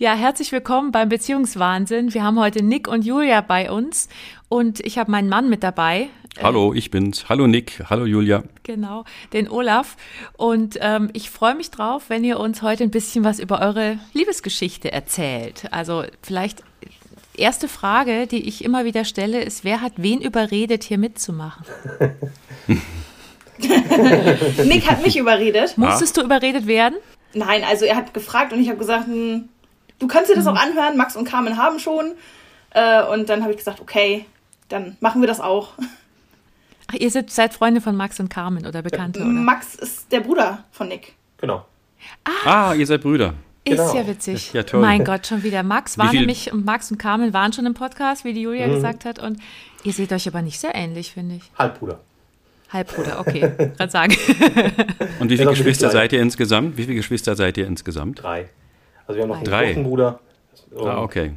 Ja, herzlich willkommen beim Beziehungswahnsinn. Wir haben heute Nick und Julia bei uns und ich habe meinen Mann mit dabei. Hallo, ich bin's. Hallo Nick, hallo Julia. Genau, den Olaf. Und ähm, ich freue mich drauf, wenn ihr uns heute ein bisschen was über eure Liebesgeschichte erzählt. Also vielleicht erste Frage, die ich immer wieder stelle, ist, wer hat wen überredet, hier mitzumachen? Nick hat mich überredet. Musstest du überredet werden? Nein, also er hat gefragt und ich habe gesagt, hm, du kannst dir das auch anhören, Max und Carmen haben schon. Äh, und dann habe ich gesagt, okay, dann machen wir das auch. Ach, ihr seid, seid Freunde von Max und Carmen oder Bekannte, oder? Max ist der Bruder von Nick. Genau. Ah, ihr seid Brüder. Ist Genau. ja witzig. Ja, toll. Mein Gott, schon wieder. Max war nämlich, und Max und Carmen waren schon im Podcast, wie die Julia Mhm. gesagt hat. Und ihr seht euch aber nicht sehr ähnlich, finde ich. Halbbruder. Halbbruder, okay. Gerade sagen. Und wie viele nicht Geschwister seid ihr insgesamt? Wie viele Geschwister seid ihr insgesamt? Drei. Also wir haben noch einen Drei. großen Bruder. Und Ah, okay.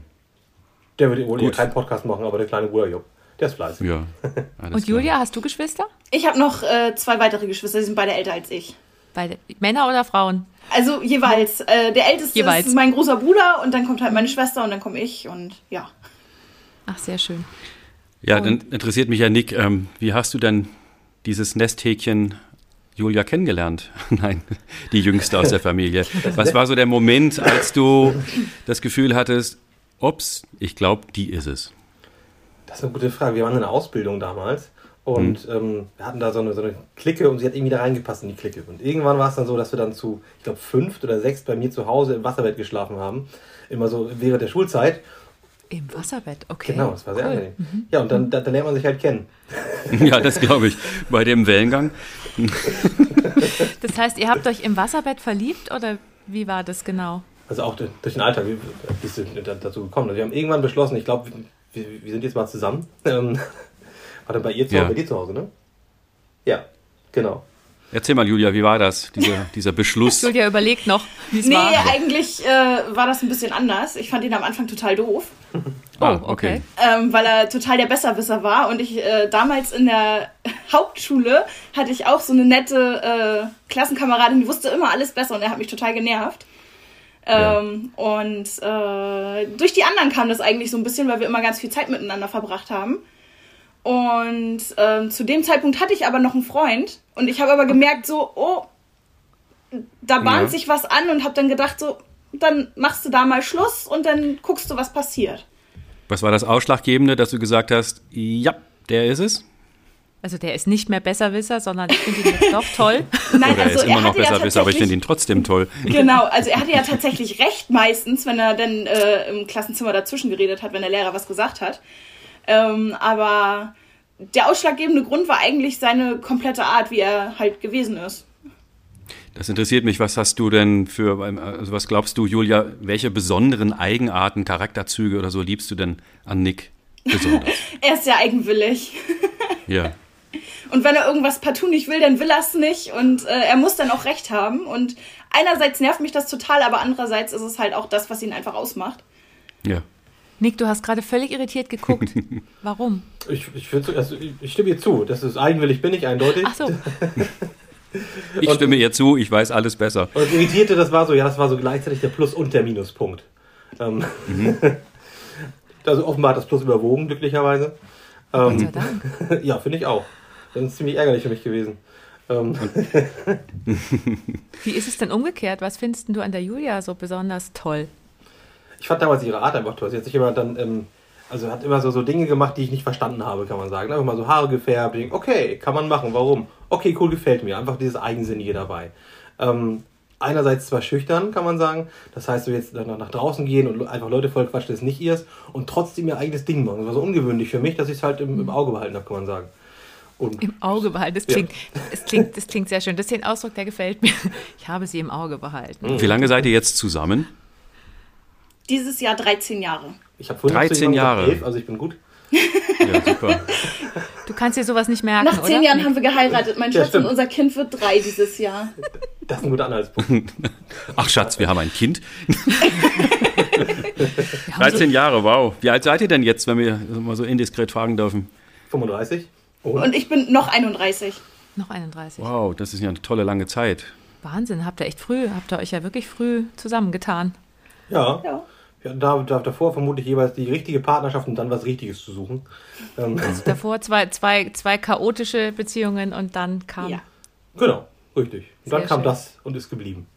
Der wird wohl Gut. keinen Podcast machen, aber der kleine Bruder Jupp, der ist fleißig. Ja. Und klar. Julia, hast du Geschwister? Ich habe noch äh, zwei weitere Geschwister, die sind beide älter als ich. Beide. Männer oder Frauen? Also jeweils. Äh, der älteste Jeweils. ist mein großer Bruder und dann kommt halt meine Schwester und dann komme ich und ja. Ach, sehr schön. Ja, dann interessiert mich ja, Nick, ähm, wie hast du denn dieses Nesthäkchen Julia kennengelernt? Nein, die jüngste aus der Familie. Was war so der Moment, als du das Gefühl hattest, ups, ich glaube, die ist es? Das ist eine gute Frage. Wir waren in der Ausbildung damals und ähm, wir hatten da so eine, so eine Clique und sie hat irgendwie da reingepasst in die Clique. Und irgendwann war es dann so, dass wir dann zu, ich glaube, fünft oder sechs bei mir zu Hause im Wasserbett geschlafen haben. Immer so während der Schulzeit. Im Wasserbett, okay. Genau, das war sehr Cool. angenehm. Ja, und dann, da, da lernt man sich halt kennen. Ja, das glaube ich. Bei dem Wellengang. Das heißt, ihr habt euch im Wasserbett verliebt oder wie war das genau? Also auch durch durch den Alltag bist du da- dazu gekommen. Also wir haben irgendwann beschlossen, ich glaube, wir, wir sind jetzt mal zusammen. Ähm, war dann bei ihr zu Ja. Hause, bei dir zu Hause, ne? Ja, genau. Erzähl mal, Julia, wie war das, dieser, dieser Beschluss? Julia überlegt noch, wie es Nee, war. eigentlich äh, war das ein bisschen anders. Ich fand ihn am Anfang total doof, Ah, Oh, okay. ähm, weil er total der Besserwisser war. Und ich äh, damals in der Hauptschule hatte ich auch so eine nette äh, Klassenkameradin, die wusste immer alles besser und er hat mich total genervt. Ähm, Und äh, durch die anderen kam das eigentlich so ein bisschen, weil wir immer ganz viel Zeit miteinander verbracht haben. Und ähm, zu dem Zeitpunkt hatte ich aber noch einen Freund und ich habe aber gemerkt, so, oh, da bahnt Ja. sich was an und habe dann gedacht, so, dann machst du da mal Schluss und dann guckst du, was passiert. Was war das Ausschlaggebende, dass du gesagt hast, ja, der ist es? Also der ist nicht mehr Besserwisser, sondern ich finde ihn jetzt doch toll. Nein, Oder er ist immer noch hatte ja aber ich finde ihn trotzdem toll. Genau, also er hatte ja tatsächlich recht meistens, wenn er dann äh, im Klassenzimmer dazwischen geredet hat, wenn der Lehrer was gesagt hat. Ähm, aber der ausschlaggebende Grund war eigentlich seine komplette Art, wie er halt gewesen ist. Das interessiert mich. Was hast du denn für, also was glaubst du, Julia, welche besonderen Eigenarten, Charakterzüge oder so liebst du denn an Nick besonders? Er ist sehr eigenwillig. ja. Und wenn er irgendwas partout nicht will, dann will er es nicht. Und äh, er muss dann auch recht haben. Und einerseits nervt mich das total, aber andererseits ist es halt auch das, was ihn einfach ausmacht. Ja. Nick, du hast gerade völlig irritiert geguckt. Warum? Ich, ich, also ich, stimme ihr zu. Das ist eigenwillig, bin ich eindeutig. Ach so, Ich Und- stimme ihr zu, ich weiß alles besser. Und das Irritierte, das war so, ja, das war so gleichzeitig der Plus- und der Minuspunkt. Ähm, also offenbar hat das Plus überwogen, glücklicherweise. Gott Ähm, sei Dank. ja, finde ich auch. Das ist ziemlich ärgerlich für mich gewesen. Ähm, Wie ist es denn umgekehrt? Was findest du an der Julia so besonders toll? Ich fand damals ihre Art einfach toll. Sie hat sich immer dann, ähm, also hat immer so, so Dinge gemacht, die ich nicht verstanden habe, kann man sagen. Einfach mal so Haare gefärbt. Ich denk, Okay, kann man machen. Warum? Okay, cool, gefällt mir. Einfach dieses Eigensinnige dabei. Ähm, einerseits zwar schüchtern, kann man sagen. Das heißt, so jetzt nach, nach draußen gehen und einfach Leute voll quatschen, ist nicht ihrs. Und trotzdem ihr eigenes Ding machen. Das war so ungewöhnlich für mich, dass ich es halt im, im Auge behalten habe, kann man sagen. Und Im Auge behalten. Das Ja. klingt, das klingt, das klingt sehr schön. Das ist ein Ausdruck, der gefällt mir. Ich habe sie im Auge behalten. Wie lange seid ihr jetzt zusammen? Dieses Jahr 13 Jahre. ich habe vorhin 13 zu jemandem gesagt, Jahre. elf, also ich bin gut. Ja, super. Du kannst dir sowas nicht merken, Nach zehn oder? Jahren haben wir geheiratet, mein Ja, Schatz, und stimmt. unser Kind wird drei dieses Jahr. Das ist ein guter Anhaltspunkt. Ach Schatz, wir haben ein Kind. Wir haben 13 Jahre, wow. Wie alt seid ihr denn jetzt, wenn wir mal so indiskret fragen dürfen? 35. Und Und ich bin noch 31. so noch 31. Wow, das ist ja eine tolle lange Zeit. Wahnsinn, habt ihr echt früh, habt ihr euch ja wirklich früh zusammengetan. Ja. Ja. ja da, da, davor vermutlich jeweils die richtige Partnerschaft und dann was Richtiges zu suchen. Ähm, Also davor zwei, zwei, zwei chaotische Beziehungen und dann kam. Ja. genau, richtig. Und dann Sehr kam schön. das und ist geblieben.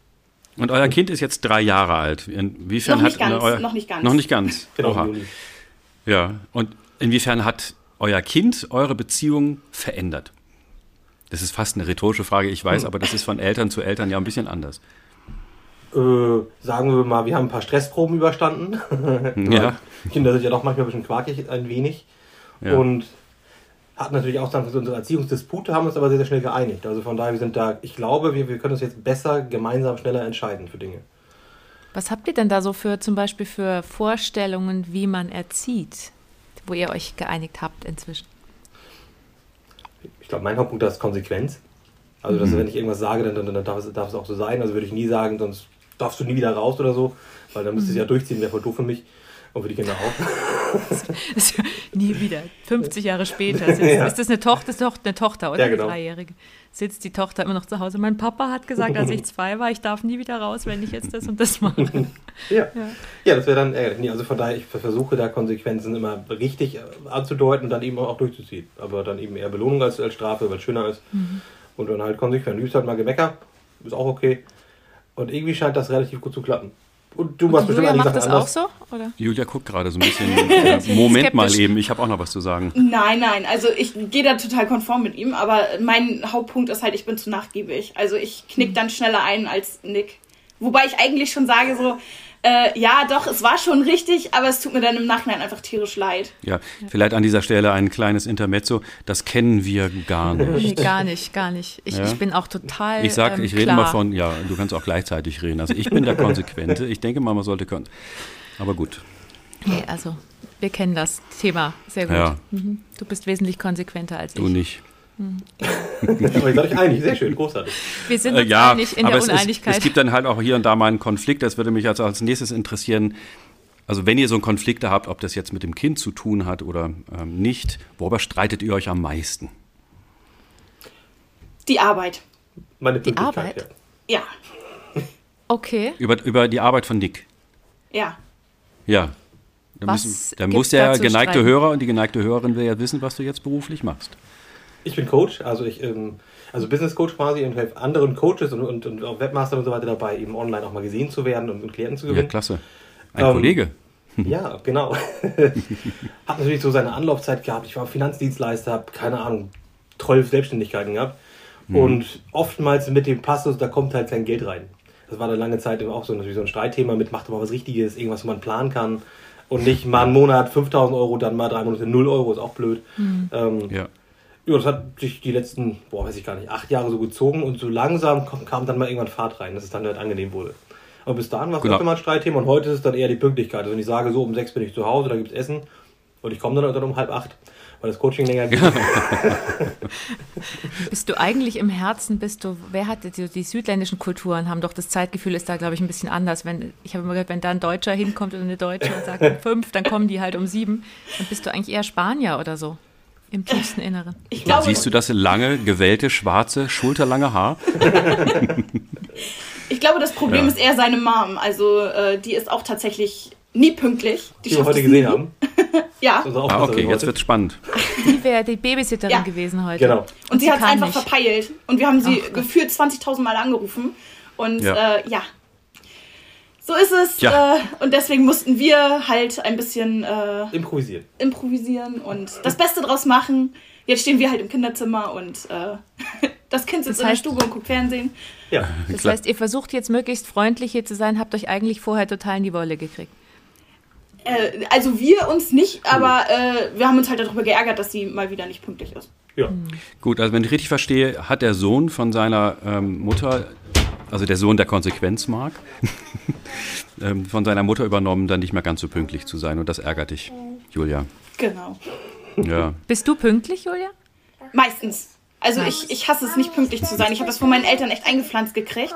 Und euer Kind ist jetzt drei Jahre alt. Inwiefern Noch nicht hat ganz, euer, noch nicht ganz. Noch nicht ganz. Genau. Ja. Und inwiefern hat euer Kind eure Beziehung verändert? Das ist fast eine rhetorische Frage, ich weiß, aber das ist von Eltern zu Eltern ja ein bisschen anders. Äh, sagen wir mal, wir haben ein paar Stressproben überstanden. Ja. Kinder sind ja doch manchmal ein bisschen quakig, ein wenig. Ja. Und hatten natürlich auch dann unsere Erziehungsdispute, haben uns aber sehr, sehr schnell geeinigt. Also von daher, wir sind da, ich glaube, wir, wir können uns jetzt besser, gemeinsam, schneller entscheiden für Dinge. Was habt ihr denn da so für zum Beispiel für Vorstellungen, wie man erzieht, wo ihr euch geeinigt habt inzwischen? Ich glaube, mein Hauptpunkt da ist Konsequenz. Also, dass wenn ich irgendwas sage, dann, dann, dann darf, es, darf es auch so sein. Also würde ich nie sagen, sonst darfst du nie wieder raus oder so, weil dann müsstest du es ja durchziehen, wäre voll doof für mich und für die Kinder auch. Ja nie wieder. 50 Jahre später. Sitzt, Ja. Ist das eine Tochter? Ist eine Tochter, oder? Ja, genau. Die Dreijährige. Sitzt die Tochter immer noch zu Hause. Mein Papa hat gesagt, als ich zwei war, ich darf nie wieder raus, wenn ich jetzt das und das mache. Ja, ja. das wäre dann ärgerlich. Also von daher, ich versuche da Konsequenzen immer richtig äh, anzudeuten und dann eben auch durchzuziehen. Aber dann eben eher Belohnung als, als Strafe, weil es schöner ist. Und dann halt konsequent. Du übst halt mal Gemecker, ist auch okay. Und irgendwie scheint das relativ gut zu klappen. Und du machst bestimmt Julia einige macht das auch anders. so? Oder? Julia guckt gerade so ein bisschen. Äh, Moment mal eben, ich habe auch noch was zu sagen. Nein, nein, also ich gehe da total konform mit ihm, aber mein Hauptpunkt ist halt, ich bin zu nachgiebig. Also ich knick dann schneller ein als Nick. Wobei ich eigentlich schon sage so, äh, ja doch, es war schon richtig, aber es tut mir dann im Nachhinein einfach tierisch leid. Ja, vielleicht an dieser Stelle ein kleines Intermezzo. Das kennen wir gar nicht. gar nicht, gar nicht. Ich, Ja. ich bin auch total. Ich sag, ähm, ich rede mal von, ja, du kannst auch gleichzeitig reden. Also ich bin der Konsequente. Ich denke mal, man sollte können. Aber gut. Nee, also, wir kennen das Thema sehr gut. Ja. Mhm. Du bist wesentlich konsequenter als Du ich. nicht. Aber ihr seid euch einig, sehr schön, großartig. Wir sind Äh, uns ja, einig in aber der es, ist, Uneinigkeit. es gibt dann halt auch hier und da mal einen Konflikt. Das würde mich also als nächstes interessieren. Also wenn ihr so einen Konflikt habt, ob das jetzt mit dem Kind zu tun hat oder ähm, nicht, worüber streitet ihr euch am meisten? Die Arbeit. Meine Die Pünktlichkeit, Arbeit? Ja, okay. Über, über die Arbeit von Nick. ja. Ja. Da, Was müssen, da muss der geneigte streiten? Hörer und die geneigte Hörerin will ja wissen, was du jetzt beruflich machst. Ich bin Coach, also ich, ähm, also Business Coach quasi und helfe anderen Coaches und, und, und auch Webmaster und so weiter dabei, eben online auch mal gesehen zu werden und, und Klienten zu Ja, gewinnen. klasse. Ein Ähm, Kollege. Ja, genau. Hat natürlich so seine Anlaufzeit gehabt. Ich war Finanzdienstleister, habe keine Ahnung, zwölf Selbstständigkeiten gehabt. Und oftmals mit dem Passus, da kommt halt kein Geld rein. Das war eine lange Zeit auch so, natürlich so ein Streitthema mit, macht doch mal was Richtiges, irgendwas, wo man planen kann. Und nicht mal einen Monat 5000 Euro, dann mal drei Monate 0 Euro, ist auch blöd. Ähm, Ja. Ja, das hat sich die letzten, boah, weiß ich gar nicht, acht Jahre so gezogen und so langsam kam, kam dann mal irgendwann Fahrt rein, dass es dann halt angenehm wurde. Aber bis dahin war es Genau. mal ein Streitthema und heute ist es dann eher die Pünktlichkeit. Also wenn ich sage, so um sechs bin ich zu Hause, da gibt es Essen und ich komme dann, dann um halb acht, weil das Coaching länger geht. Bist du eigentlich im Herzen, bist du, wer hat die, die südländischen Kulturen haben doch das Zeitgefühl ist da, glaube ich, ein bisschen anders. Wenn, ich habe immer gehört, wenn da ein Deutscher hinkommt oder eine Deutsche und sagt um fünf, dann kommen die halt um sieben. Dann bist du eigentlich eher Spanier oder so. Im tiefsten Inneren. Ich glaube, Siehst du das lange, gewellte, schwarze, schulterlange Haar? ich glaube, das Problem Ja. ist eher seine Mom. Also äh, die ist auch tatsächlich nie pünktlich. Die die wir heute es gesehen nie. haben. Ja. Ah, okay, jetzt heute. wird's spannend. Die wäre die Babysitterin Ja. gewesen heute. Genau. Und sie hat es einfach nicht. verpeilt. Und wir haben sie Ach gefühlt 20.000 Mal angerufen. Und ja. Äh, ja. So ist es. Ja. Äh, und deswegen mussten wir halt ein bisschen äh, Improvisieren. improvisieren und das Beste draus machen. Jetzt stehen wir halt im Kinderzimmer und äh, das Kind sitzt Das in der heißt- Stube und guckt Fernsehen. Ja. Das Klar. heißt, ihr versucht jetzt möglichst freundlich hier zu sein, habt euch eigentlich vorher total in die Wolle gekriegt. Äh, also wir uns nicht, aber äh, wir haben uns halt darüber geärgert, dass sie mal wieder nicht pünktlich ist. Ja. Gut, also wenn ich richtig verstehe, hat der Sohn von seiner ähm, Mutter, also der Sohn, der Konsequenz mag, ähm, von seiner Mutter übernommen, dann nicht mehr ganz so pünktlich zu sein. Und das ärgert dich, Julia. Genau. Ja. Bist du pünktlich, Julia? Meistens. Also ich, ich hasse es nicht pünktlich zu sein. Ich habe das von meinen Eltern echt eingepflanzt gekriegt.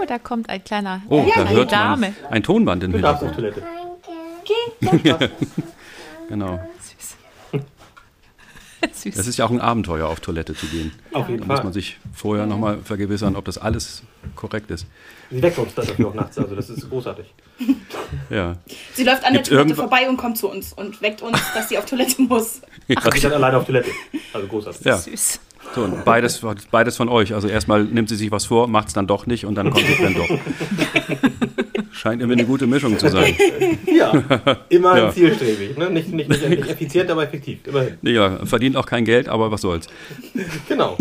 Oh, da kommt ein kleiner Oh, da kleine hört Dame. man ein Tonband darfst auf Hintergrund. Toilette. Genau. Süß. Das ist ja auch ein Abenteuer, auf Toilette zu gehen. Auf jeden Da muss Fall. man sich vorher nochmal vergewissern, ob das alles korrekt ist. Sie weckt uns dann dafür auch nachts, also das ist großartig. Ja. Sie läuft an Gibt's der Toilette irgendwo- vorbei und kommt zu uns und weckt uns, dass sie auf Toilette muss. ja. Sie ist dann alleine auf Toilette. Also großartig. ja. Süß. So, und beides, beides von euch. Also erstmal nimmt sie sich was vor, macht es dann doch nicht und dann konsequent doch. Scheint irgendwie eine gute Mischung zu sein. Ja, immer Ja. zielstrebig. Ne? Nicht, nicht, nicht, nicht effizient, aber effektiv. Immerhin. Ja, verdient auch kein Geld, aber was soll's. Genau.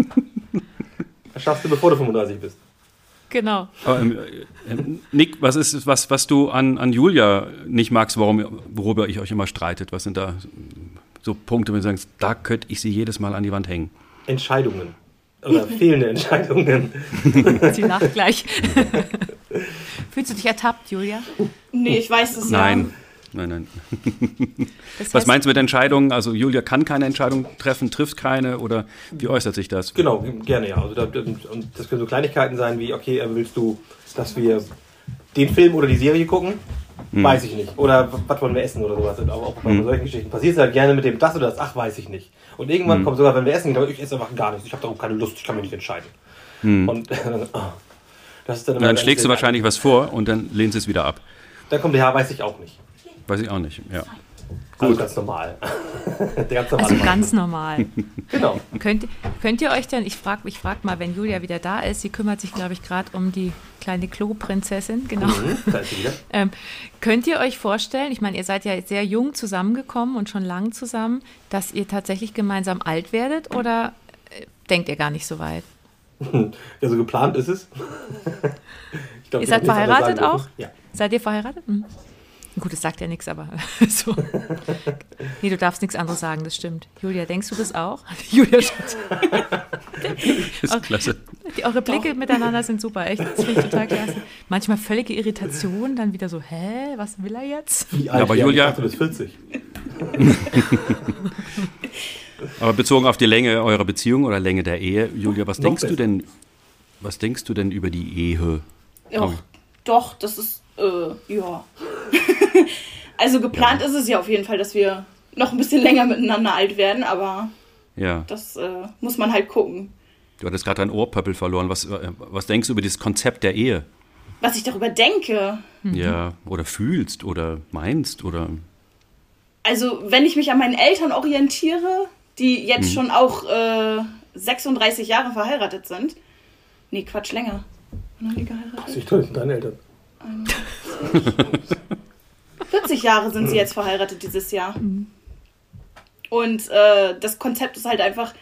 Das schaffst du, bevor du 35 bist. Genau. Aber, ähm, äh, Nick, was ist was, was du an, an Julia nicht magst, warum, worüber ich euch immer streitet? Was sind da so Punkte, wo du sagst, da könnte ich sie jedes Mal an die Wand hängen? Entscheidungen. Oder fehlende Entscheidungen. Sie lacht gleich. Fühlst du dich ertappt, Julia? Nee, ich weiß es Nein. Nein, nein. Das Was heißt, meinst du mit Entscheidungen? Also Julia kann keine Entscheidung treffen, trifft keine oder wie äußert sich das? Genau, gerne ja. Also da, und das können so Kleinigkeiten sein wie, okay, äh, willst du, dass wir den Film oder die Serie gucken? Weiß ich nicht. Oder was wollen wir essen oder sowas. Auch, auch bei solchen Geschichten passiert es halt gerne mit dem das oder das, ach, weiß ich nicht. Und irgendwann kommt sogar, wenn wir essen, ich esse einfach gar nichts. Ich habe darauf keine Lust, ich kann mich nicht entscheiden. Und oh, das ist dann Und immer dann schlägst du wahrscheinlich was vor und dann lehnst du es wieder ab. Dann kommt der Herr, weiß ich auch nicht. Weiß ich auch nicht. Ja. Also ganz normal. ganz normale also ganz normal. Genau. Könnt, könnt ihr euch denn, ich frage ich frag mal, wenn Julia wieder da ist, sie kümmert sich, glaube ich, gerade um die kleine Klo-Prinzessin, genau. Mhm, da ist sie wieder. Ähm, könnt ihr euch vorstellen, ich meine, ihr seid ja sehr jung zusammengekommen und schon lang zusammen, dass ihr tatsächlich gemeinsam alt werdet oder äh, denkt ihr gar nicht so weit? Ja, so geplant ist es. Ich glaub, Ihr seid verheiratet auch? Ja. Seid ihr verheiratet? Hm. Gut, das sagt ja nichts, aber so. Nee, du darfst nichts anderes sagen, das stimmt. Julia, denkst du das auch? Julia schaut. Ist klasse. Die, eure Blicke miteinander sind super, echt. Das finde ich total klasse. Manchmal völlige Irritation, dann wieder so, hä, was will er jetzt? Wie aber alt Julia- Ich dachte, du bist 40. Aber bezogen auf die Länge eurer Beziehung oder Länge der Ehe, Julia, was Noch denkst du besser. denn? Was denkst du denn über die Ehe? Ja, Oh. doch, das ist, äh, ja. also geplant ist es ja auf jeden Fall, dass wir noch ein bisschen länger miteinander alt werden, aber Ja, das äh, muss man halt gucken. du hattest gerade dein Ohrpöppel verloren. Was, äh, was denkst du über das Konzept der Ehe? Was ich darüber denke, Ja, oder fühlst oder meinst oder also wenn ich mich an meinen Eltern orientiere, die Mhm. jetzt schon auch äh, 36 Jahre verheiratet sind. Nee, Quatsch, länger. Wann haben die geheiratet? Ich toll, sind deine Eltern. 40 Jahre sind sie jetzt verheiratet dieses Jahr. Und äh, das Konzept ist halt einfach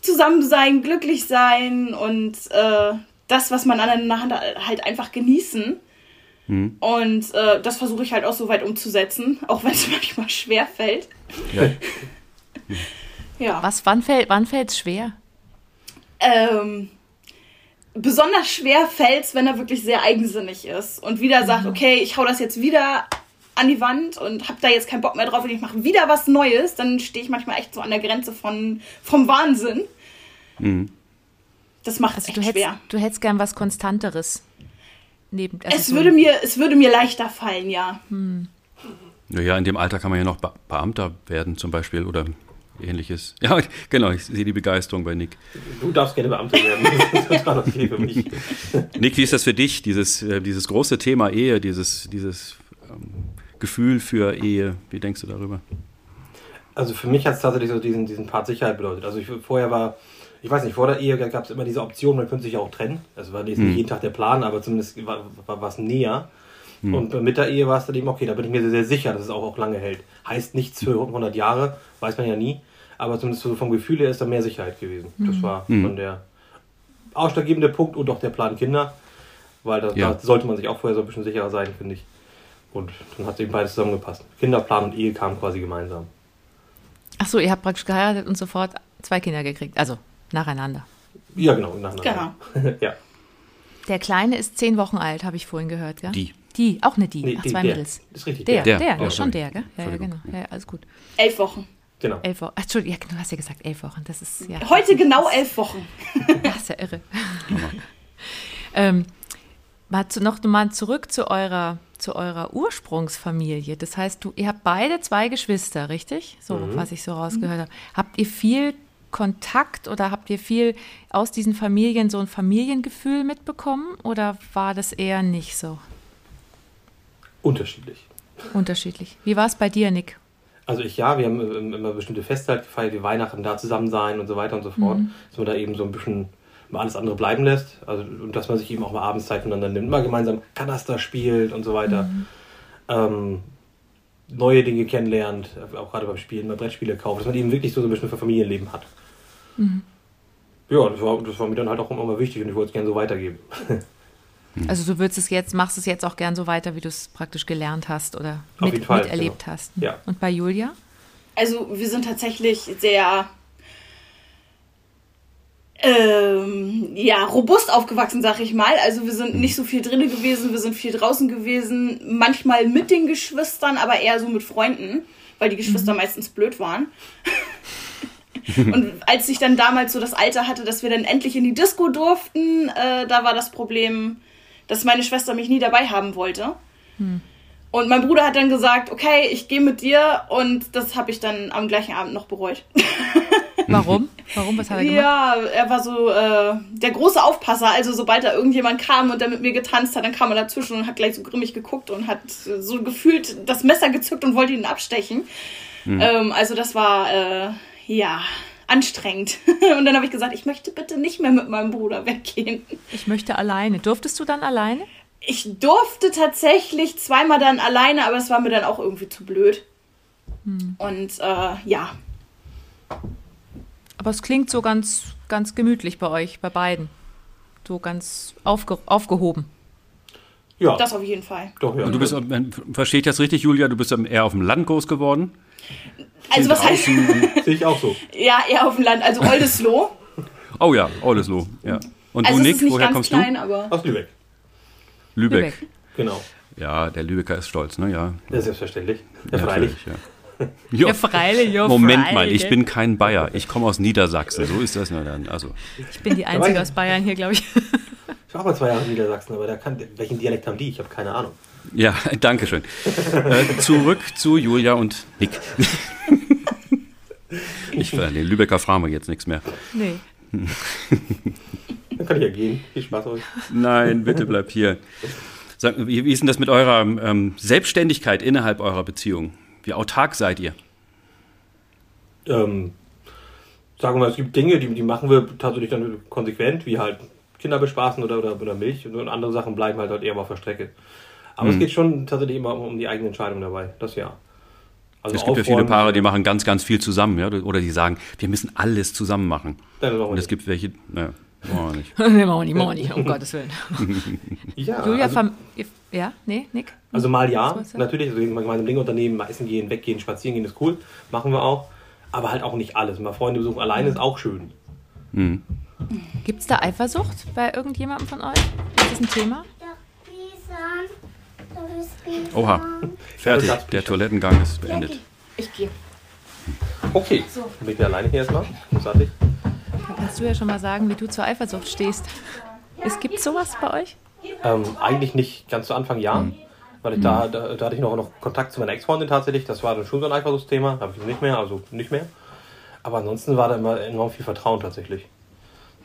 zusammen sein, glücklich sein und äh, das, was man aneinander hat, halt einfach genießen. Und äh, das versuche ich halt auch so weit umzusetzen, auch wenn es manchmal schwer fällt. ja, Ja. Was, wann fällt wann fällt's schwer? Ähm, besonders schwer fällt's, wenn er wirklich sehr eigensinnig ist und wieder sagt, okay, ich hau das jetzt wieder an die Wand und hab da jetzt keinen Bock mehr drauf und ich mache wieder was Neues, dann stehe ich manchmal echt so an der Grenze von, vom Wahnsinn. Das macht Also es du echt hättest, schwer. du hättest gern was Konstanteres. Neben, also Es so- würde, mir, es würde mir leichter fallen, ja. ja, in dem Alter kann man ja noch Be Beamter werden zum Beispiel oder ähnliches. Ja, genau, ich sehe die Begeisterung bei Nick. Du darfst gerne Beamter werden. Das ist total okay für mich. Nick, wie ist das für dich, dieses, äh, dieses große Thema Ehe, dieses, dieses ähm, Gefühl für Ehe? Wie denkst du darüber? Also für mich hat es tatsächlich so diesen, diesen Part Sicherheit bedeutet. Also ich, vorher war, ich weiß nicht, vor der Ehe gab es immer diese Option, man könnte sich ja auch trennen. Das war jetzt nicht jeden Tag der Plan, aber zumindest war, war was näher. Und mit der Ehe war es dann eben, okay, da bin ich mir sehr, sehr sicher, dass es auch, auch lange hält. Heißt nichts für 100 Jahre, weiß man ja nie. Aber zumindest so vom Gefühl her ist da mehr Sicherheit gewesen. Das war von der ausschlaggebende Punkt und auch der Plan Kinder. Weil da, Ja. da sollte man sich auch vorher so ein bisschen sicherer sein, finde ich. Und dann hat eben beides zusammengepasst. Kinderplan und Ehe kamen quasi gemeinsam. Ach so, ihr habt praktisch geheiratet und sofort zwei Kinder gekriegt. Also nacheinander. Ja, genau. nacheinander. ja. Der Kleine ist zehn Wochen alt, habe ich vorhin gehört, ja? Die. Die, auch eine die. Nee, Ach, die- zwei der. Mädels. Ist richtig. Der, Der. der, Oh, ja, schon der, gell? Ja, ja, genau. Ja, alles gut. Elf Wochen. Genau. Elf Wochen. Ach, Entschuldigung, ja, du hast ja gesagt elf Wochen. Das ist ja. Heute genau elf Wochen. Das ist ja irre. ähm, mal zu, noch mal zurück zu eurer, zu eurer Ursprungsfamilie. Das heißt, du, ihr habt beide zwei Geschwister, richtig? So, was ich so rausgehört habe. Habt ihr viel Kontakt oder habt ihr viel aus diesen Familien so ein Familiengefühl mitbekommen oder war das eher nicht so? Unterschiedlich. Unterschiedlich. Wie war es bei dir, Nick? Also ich ja, wir haben ähm, immer bestimmte Feste halt gefeiert, wie Weihnachten da zusammen sein und so weiter und so fort. Mhm. Dass man da eben so ein bisschen mal alles andere bleiben lässt. Also und dass man sich eben auch mal abends Zeit voneinander nimmt, mal gemeinsam Kanaster spielt und so weiter. Mhm. Ähm, neue Dinge kennenlernt, auch gerade beim Spielen, mal Brettspiele kauft, dass man eben wirklich so ein bisschen für Familienleben hat. Mhm. Ja, das war, das war mir dann halt auch immer wichtig und ich wollte es gerne so weitergeben. Also du würdest es jetzt, machst es jetzt auch gern so weiter, wie du es praktisch gelernt hast oder mit, Fall, miterlebt genau. hast. Ja. Und bei Julia? Also wir sind tatsächlich sehr ähm, ja, robust aufgewachsen, sag ich mal. Also wir sind nicht so viel drinnen gewesen, wir sind viel draußen gewesen, manchmal mit den Geschwistern, aber eher so mit Freunden, weil die Geschwister meistens blöd waren. Und als ich dann damals so das Alter hatte, dass wir dann endlich in die Disco durften, äh, da war das Problem, dass meine Schwester mich nie dabei haben wollte. Und mein Bruder hat dann gesagt, okay, ich gehe mit dir und das habe ich dann am gleichen Abend noch bereut. Warum? Warum? Was hat er gemacht? Ja, er war so äh, der große Aufpasser. Also sobald da irgendjemand kam und der mit mir getanzt hat, dann kam er dazwischen und hat gleich so grimmig geguckt und hat so gefühlt das Messer gezückt und wollte ihn abstechen. Ähm, also das war äh, ja anstrengend. und dann habe ich gesagt, ich möchte bitte nicht mehr mit meinem Bruder weggehen. Ich möchte alleine. Durftest du dann alleine? Ich durfte tatsächlich zweimal dann alleine, aber es war mir dann auch irgendwie zu blöd. Und äh, ja, Aber es klingt so ganz, ganz gemütlich bei euch, bei beiden. So ganz aufge aufgehoben. Ja, das auf jeden Fall. doch, ja. Und du bist, verstehe ich das richtig, Julia, du bist eher auf dem Land groß geworden? Also was heißt, Sehe ich auch so. ja, eher auf dem Land, also Oldesloe. Oh ja, Oldesloe, ja. Und Also du, es Nick, ist nicht woher ganz kommst klein, du? aber Aus Lübeck. Lübeck. Lübeck. Genau. Ja, der Lübecker ist stolz, ne? Ja. Ja, selbstverständlich. Ja, Ja, freilich. natürlich, Ja. Ja, freilich, ja, Moment freilich. mal, ich bin kein Bayer. Ich komme aus Niedersachsen. So ist das nur dann. Also, Ich bin die Einzige aus Bayern hier, glaube ich. Ich war auch mal zwei Jahre in Niedersachsen, aber da kann, welchen Dialekt haben die? Ich habe keine Ahnung. ja, danke schön. äh, zurück zu Julia und Nick. ich, äh, den Lübecker fragen wir jetzt nichts mehr. Nee. Dann kann ich ja gehen. Viel Spaß euch. Nein, bitte bleib hier. Sag, wie, wie ist denn das mit eurer ähm, Selbstständigkeit innerhalb eurer Beziehung? Wie autark seid ihr? Ähm, sagen wir mal, es gibt Dinge, die, die machen wir tatsächlich dann konsequent, wie halt Kinder bespaßen oder, oder, oder Milch und andere Sachen bleiben halt, halt eher mal auf der Strecke. Aber Mhm. es geht schon tatsächlich immer um, die eigene Entscheidung dabei, das ja. Also Es gibt ja viele Paare, die machen ganz, ganz viel zusammen, ja, oder die sagen, wir müssen alles zusammen machen. Und es gibt welche, naja, wollen wir nicht. Nee, machen wir nicht, machen wir nicht, um Gottes Willen. Ja, Julia, also, Fam ja, nee, Nick? also mal ja, natürlich, also gemeinsam Dinge unternehmen, mal essen gehen, weggehen, spazieren gehen ist cool, machen wir auch. Aber halt auch nicht alles. Mal Freunde besuchen alleine ist auch schön. Gibt es da Eifersucht bei irgendjemandem von euch? Ist das ein Thema? Oha, fertig. Der Toilettengang ist beendet. ich gehe. Okay, bin ich wieder alleine hier erstmal. Großartig. Da kannst du ja schon mal sagen, wie du zur Eifersucht stehst. Es gibt sowas bei euch? Ähm, eigentlich nicht ganz zu Anfang ja. Weil ich da, da, da hatte ich noch, noch Kontakt zu meiner Ex-Freundin tatsächlich. Das war dann schon so ein Eifersuchtsthema. Habe ich nicht mehr, also nicht mehr. Aber ansonsten war da immer enorm viel Vertrauen tatsächlich.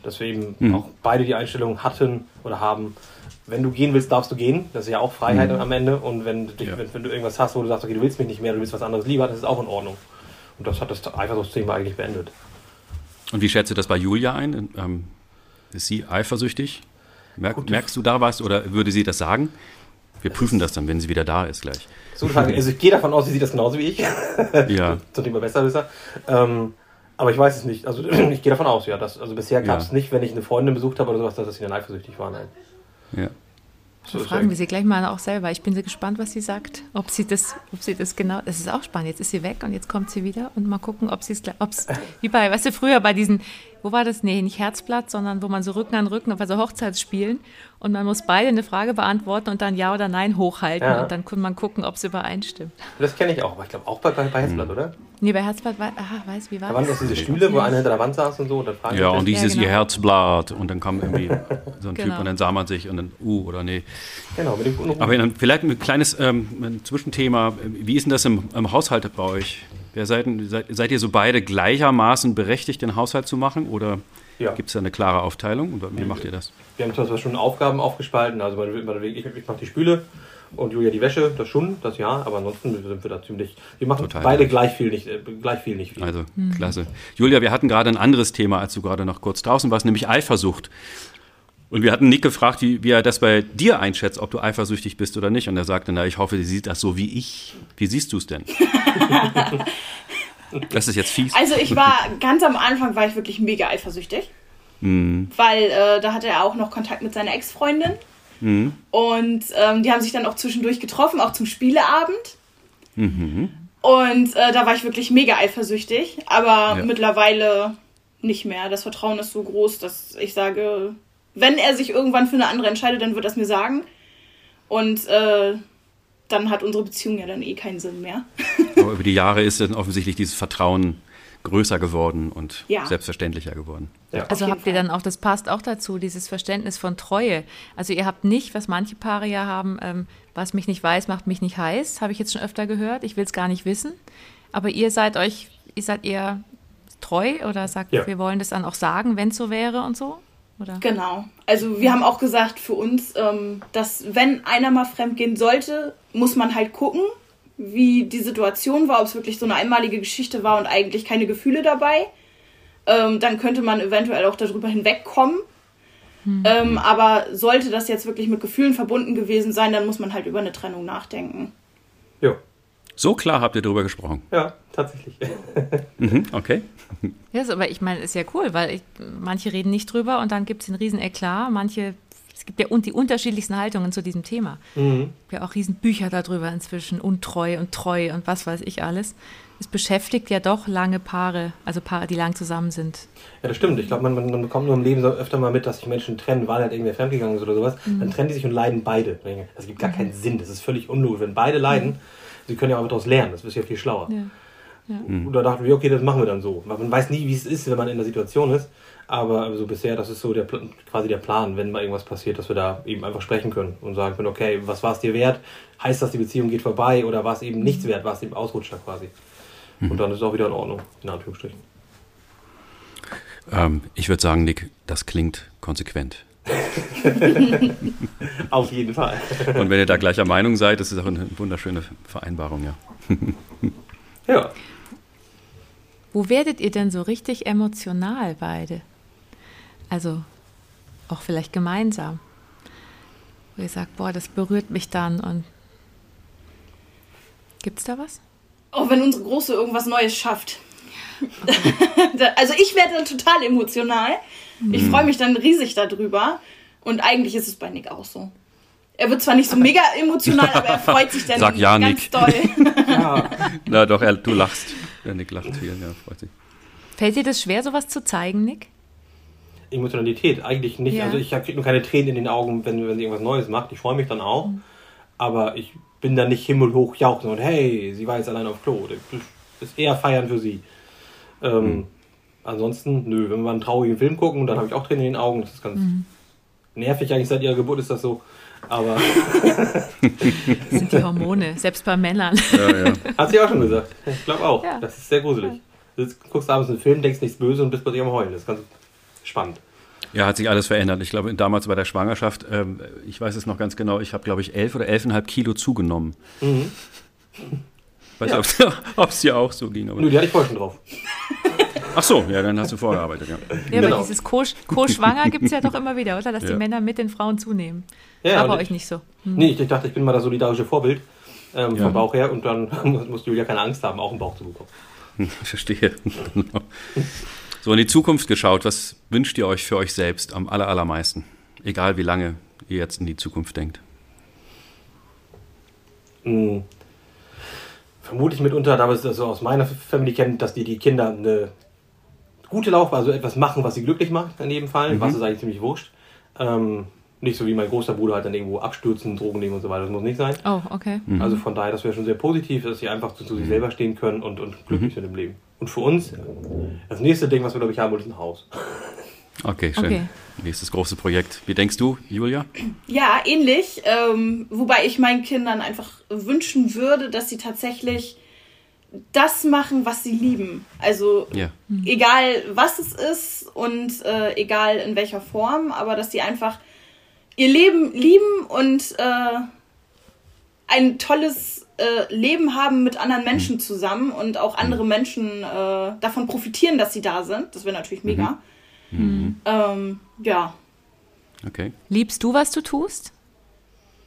Dass wir eben auch beide die Einstellung hatten oder haben, wenn du gehen willst, darfst du gehen. Das ist ja auch Freiheit am Ende. Und wenn, du dich, Ja. wenn, wenn du irgendwas hast, wo du sagst, okay, du willst mich nicht mehr, du willst was anderes lieber, das ist auch in Ordnung. Und das hat das Eifersuchtsthema eigentlich beendet. Und wie schätzt du das bei Julia ein? Ähm, ist sie eifersüchtig? Merk, merkst du da was oder würde sie das sagen? Wir prüfen das dann, wenn sie wieder da ist gleich. So, also ich gehe davon aus, sie sieht das genauso wie ich. Ja, zum Thema Besserwisser. Ähm, aber ich weiß es nicht. Also ich gehe davon aus, ja. Dass, also bisher gab es Ja. nicht, wenn ich eine Freundin besucht habe oder sowas, dass sie dann eifersüchtig war. Nein. So Fragen wir sie gleich mal auch selber. Ich bin sehr gespannt, was sie sagt. Ob sie das, ob sie das genau. Das ist auch spannend. Jetzt ist sie weg und jetzt kommt sie wieder und mal gucken, ob sie es, ob es wie bei, weißt du, früher bei diesen, wo war das? Nee, nicht Herzblatt, sondern wo man so Rücken an Rücken, also Hochzeitsspielen und man muss beide eine Frage beantworten und dann Ja oder Nein hochhalten Ja. und dann kann man gucken, ob es übereinstimmt. Das kenne ich auch, aber ich glaube auch bei, bei, bei Herzblatt, oder? Nee, bei Herzblatt war, aha, weiß, wie war Da waren das? das diese Stühle, wo einer hinter der Wand saß und so. Und dann ja, und dieses Ja, genau. ihr Herzblatt und dann kam irgendwie so ein Typ Genau. und dann sah man sich und dann, uh oder nee. Genau, mit dem Aber dann vielleicht ein kleines ähm, ein Zwischenthema. Wie ist denn das im, im Haushalt bei euch? Wer seid, seid, seid ihr so beide gleichermaßen berechtigt, den Haushalt zu machen? Oder Ja. gibt es da eine klare Aufteilung? Oder wie macht ihr das? Wir haben zwar schon Aufgaben aufgespalten, also meine- meine- ich, ich mache die Spüle und Julia die Wäsche, das schon, das ja, aber ansonsten sind wir da ziemlich, wir machen Total beide gleich. viel, nicht, äh, gleich viel, nicht viel. Also, klasse. Julia, wir hatten gerade ein anderes Thema, als du gerade noch kurz draußen warst, nämlich Eifersucht. Und wir hatten Nick gefragt, wie, wie er das bei dir einschätzt, ob du eifersüchtig bist oder nicht. Und er sagte, na, ich hoffe, sie sieht das so wie ich. Wie siehst du es denn? das ist jetzt fies. Also ich war ganz am Anfang war ich wirklich mega eifersüchtig, weil äh, da hatte er auch noch Kontakt mit seiner Ex-Freundin und ähm, die haben sich dann auch zwischendurch getroffen, auch zum Spieleabend. Und äh, da war ich wirklich mega eifersüchtig, aber Ja. mittlerweile nicht mehr. Das Vertrauen ist so groß, dass ich sage, wenn er sich irgendwann für eine andere entscheidet, dann wird er es mir sagen. Und äh, dann hat unsere Beziehung ja dann eh keinen Sinn mehr. Aber über die Jahre ist dann offensichtlich dieses Vertrauen größer geworden und Ja. selbstverständlicher geworden. Ja. Also habt ihr dann auch, das passt auch dazu, dieses Verständnis von Treue. Also ihr habt nicht, was manche Paare ja haben, ähm, was mich nicht weiß, macht mich nicht heiß, habe ich jetzt schon öfter gehört. Ich will es gar nicht wissen. Aber ihr seid euch, ihr seid eher treu oder sagt, Ja. wir wollen das dann auch sagen, wenn es so wäre und so? Oder? Genau. Also wir haben auch gesagt für uns, ähm, dass wenn einer mal fremd gehen sollte, muss man halt gucken, wie die Situation war, ob es wirklich so eine einmalige Geschichte war und eigentlich keine Gefühle dabei. Ähm, dann könnte man eventuell auch darüber hinwegkommen. Ähm, aber sollte das jetzt wirklich mit Gefühlen verbunden gewesen sein, dann muss man halt über eine Trennung nachdenken. Ja, So klar habt ihr darüber gesprochen. ja, tatsächlich. Mhm, okay. Ja, ist aber ich meine, ist ja cool, weil ich, manche reden nicht drüber und dann gibt es einen riesen Eklat. Manche, es gibt ja un, die unterschiedlichsten Haltungen zu diesem Thema. Mhm. Es gibt ja auch riesen Bücher darüber inzwischen, untreu und treu und was weiß ich alles. Es beschäftigt ja doch lange Paare, also Paare, die lang zusammen sind. Ja, das stimmt. Ich glaube, man, man, man bekommt nur im Leben so öfter mal mit, dass sich Menschen trennen, weil halt irgendwer fremdgegangen ist oder sowas. Dann trennen die sich und leiden beide. Das gibt gar keinen Sinn. Das ist völlig unlogisch. Wenn beide leiden, sie können ja auch daraus lernen. Das ist ja viel schlauer. Ja. Und da dachten wir, okay, das machen wir dann so. Weil man weiß nie, wie es ist, wenn man in der Situation ist. Aber so bisher, das ist so der, quasi der Plan, wenn mal irgendwas passiert, dass wir da eben einfach sprechen können und sagen können, okay, was war es dir wert? Heißt das, die Beziehung geht vorbei oder war es eben nichts wert? War es eben Ausrutscher quasi? Und dann ist es auch wieder in Ordnung, in Anführungsstrichen. Ähm, ich würde sagen, Nick, das klingt konsequent. Auf jeden Fall. Und wenn ihr da gleicher Meinung seid, das ist auch eine wunderschöne Vereinbarung, ja. Ja. Wo werdet ihr denn so richtig emotional beide? Also auch vielleicht gemeinsam. Wo ihr sagt, boah, das berührt mich dann und gibt's da was? Auch wenn unsere Große irgendwas Neues schafft. Da- also ich werde dann total emotional. Ich freue mich dann riesig darüber. Und eigentlich ist es bei Nick auch so. Er wird zwar nicht so mega emotional, aber er freut sich dann Sag ja, ganz Nick. doll. ja. Na doch, er, du lachst. Der Nick lacht viel, ja, freut sich. Fällt dir das schwer, sowas zu zeigen, Nick? Emotionalität eigentlich nicht. Ja. Also ich kriege nur keine Tränen in den Augen, wenn, wenn sie irgendwas Neues macht. Ich freue mich dann auch. Aber ich bin dann nicht himmelhoch jauchzen und hey, sie war jetzt allein auf Klo. Das ist eher feiern für sie. Ähm, Ansonsten, nö, wenn wir mal einen traurigen Film gucken, dann habe ich auch Tränen in den Augen. Das ist ganz nervig eigentlich. Seit ihrer Geburt ist das so. Aber Das sind die Hormone, selbst bei Männern. Ja, ja. hat sie auch schon gesagt. Ich glaube auch. Ja. Das ist sehr gruselig. Du guckst abends einen Film, denkst nichts Böse und bist plötzlich am Heulen. Das ist ganz spannend. Ja, hat sich alles verändert. Ich glaube, damals bei der Schwangerschaft, ähm, ich weiß es noch ganz genau, ich habe, glaube ich, elf oder elfeinhalb Kilo zugenommen. Weiß Ja. nicht, ob es dir auch so ging. Aber Nö, die hatte ich vorher schon drauf. Ach so, ja, dann hast du vorgearbeitet, ja. Ja, Genau. aber dieses Co- Co-Schwanger gibt es ja doch immer wieder, oder? Dass die Ja. Männer mit den Frauen zunehmen. Ja, und euch nicht so. Nee, ich, ich dachte, ich bin mal das solidarische Vorbild ähm, Ja. vom Bauch her und dann muss, Julia keine Angst haben, auch einen Bauch zu bekommen. Ich verstehe. Genau. So, in die Zukunft geschaut, was wünscht ihr euch für euch selbst am aller, allermeisten? Egal wie lange ihr jetzt in die Zukunft denkt. Hm. Vermutlich mitunter, da wir es so aus meiner Family kennen, dass die, die Kinder eine gute Laufbahn, also etwas machen, was sie glücklich macht in jedem Fall, was ist eigentlich ziemlich wurscht. Ähm, nicht so wie mein großer Bruder halt dann irgendwo abstürzen, Drogen nehmen und so weiter, das muss nicht sein. Oh, okay. Also von daher, das wäre schon sehr positiv, dass sie einfach zu, zu sich selber stehen können und, und glücklich sind im Leben. Und für uns, das nächste Ding, was wir glaube ich haben wollen, ist ein Haus. Okay, schön. Okay. Nächstes große Projekt. Wie denkst du, Julia? Ja, ähnlich. Ähm, wobei ich meinen Kindern einfach wünschen würde, dass sie tatsächlich das machen, was sie lieben. Also Ja. egal was es ist und äh, egal in welcher Form, aber dass sie einfach ihr Leben lieben und äh, ein tolles äh, Leben haben mit anderen Menschen zusammen und auch andere Menschen äh, davon profitieren, dass sie da sind. Das wäre natürlich mega. Ähm, ja. Okay. Liebst du, was du tust?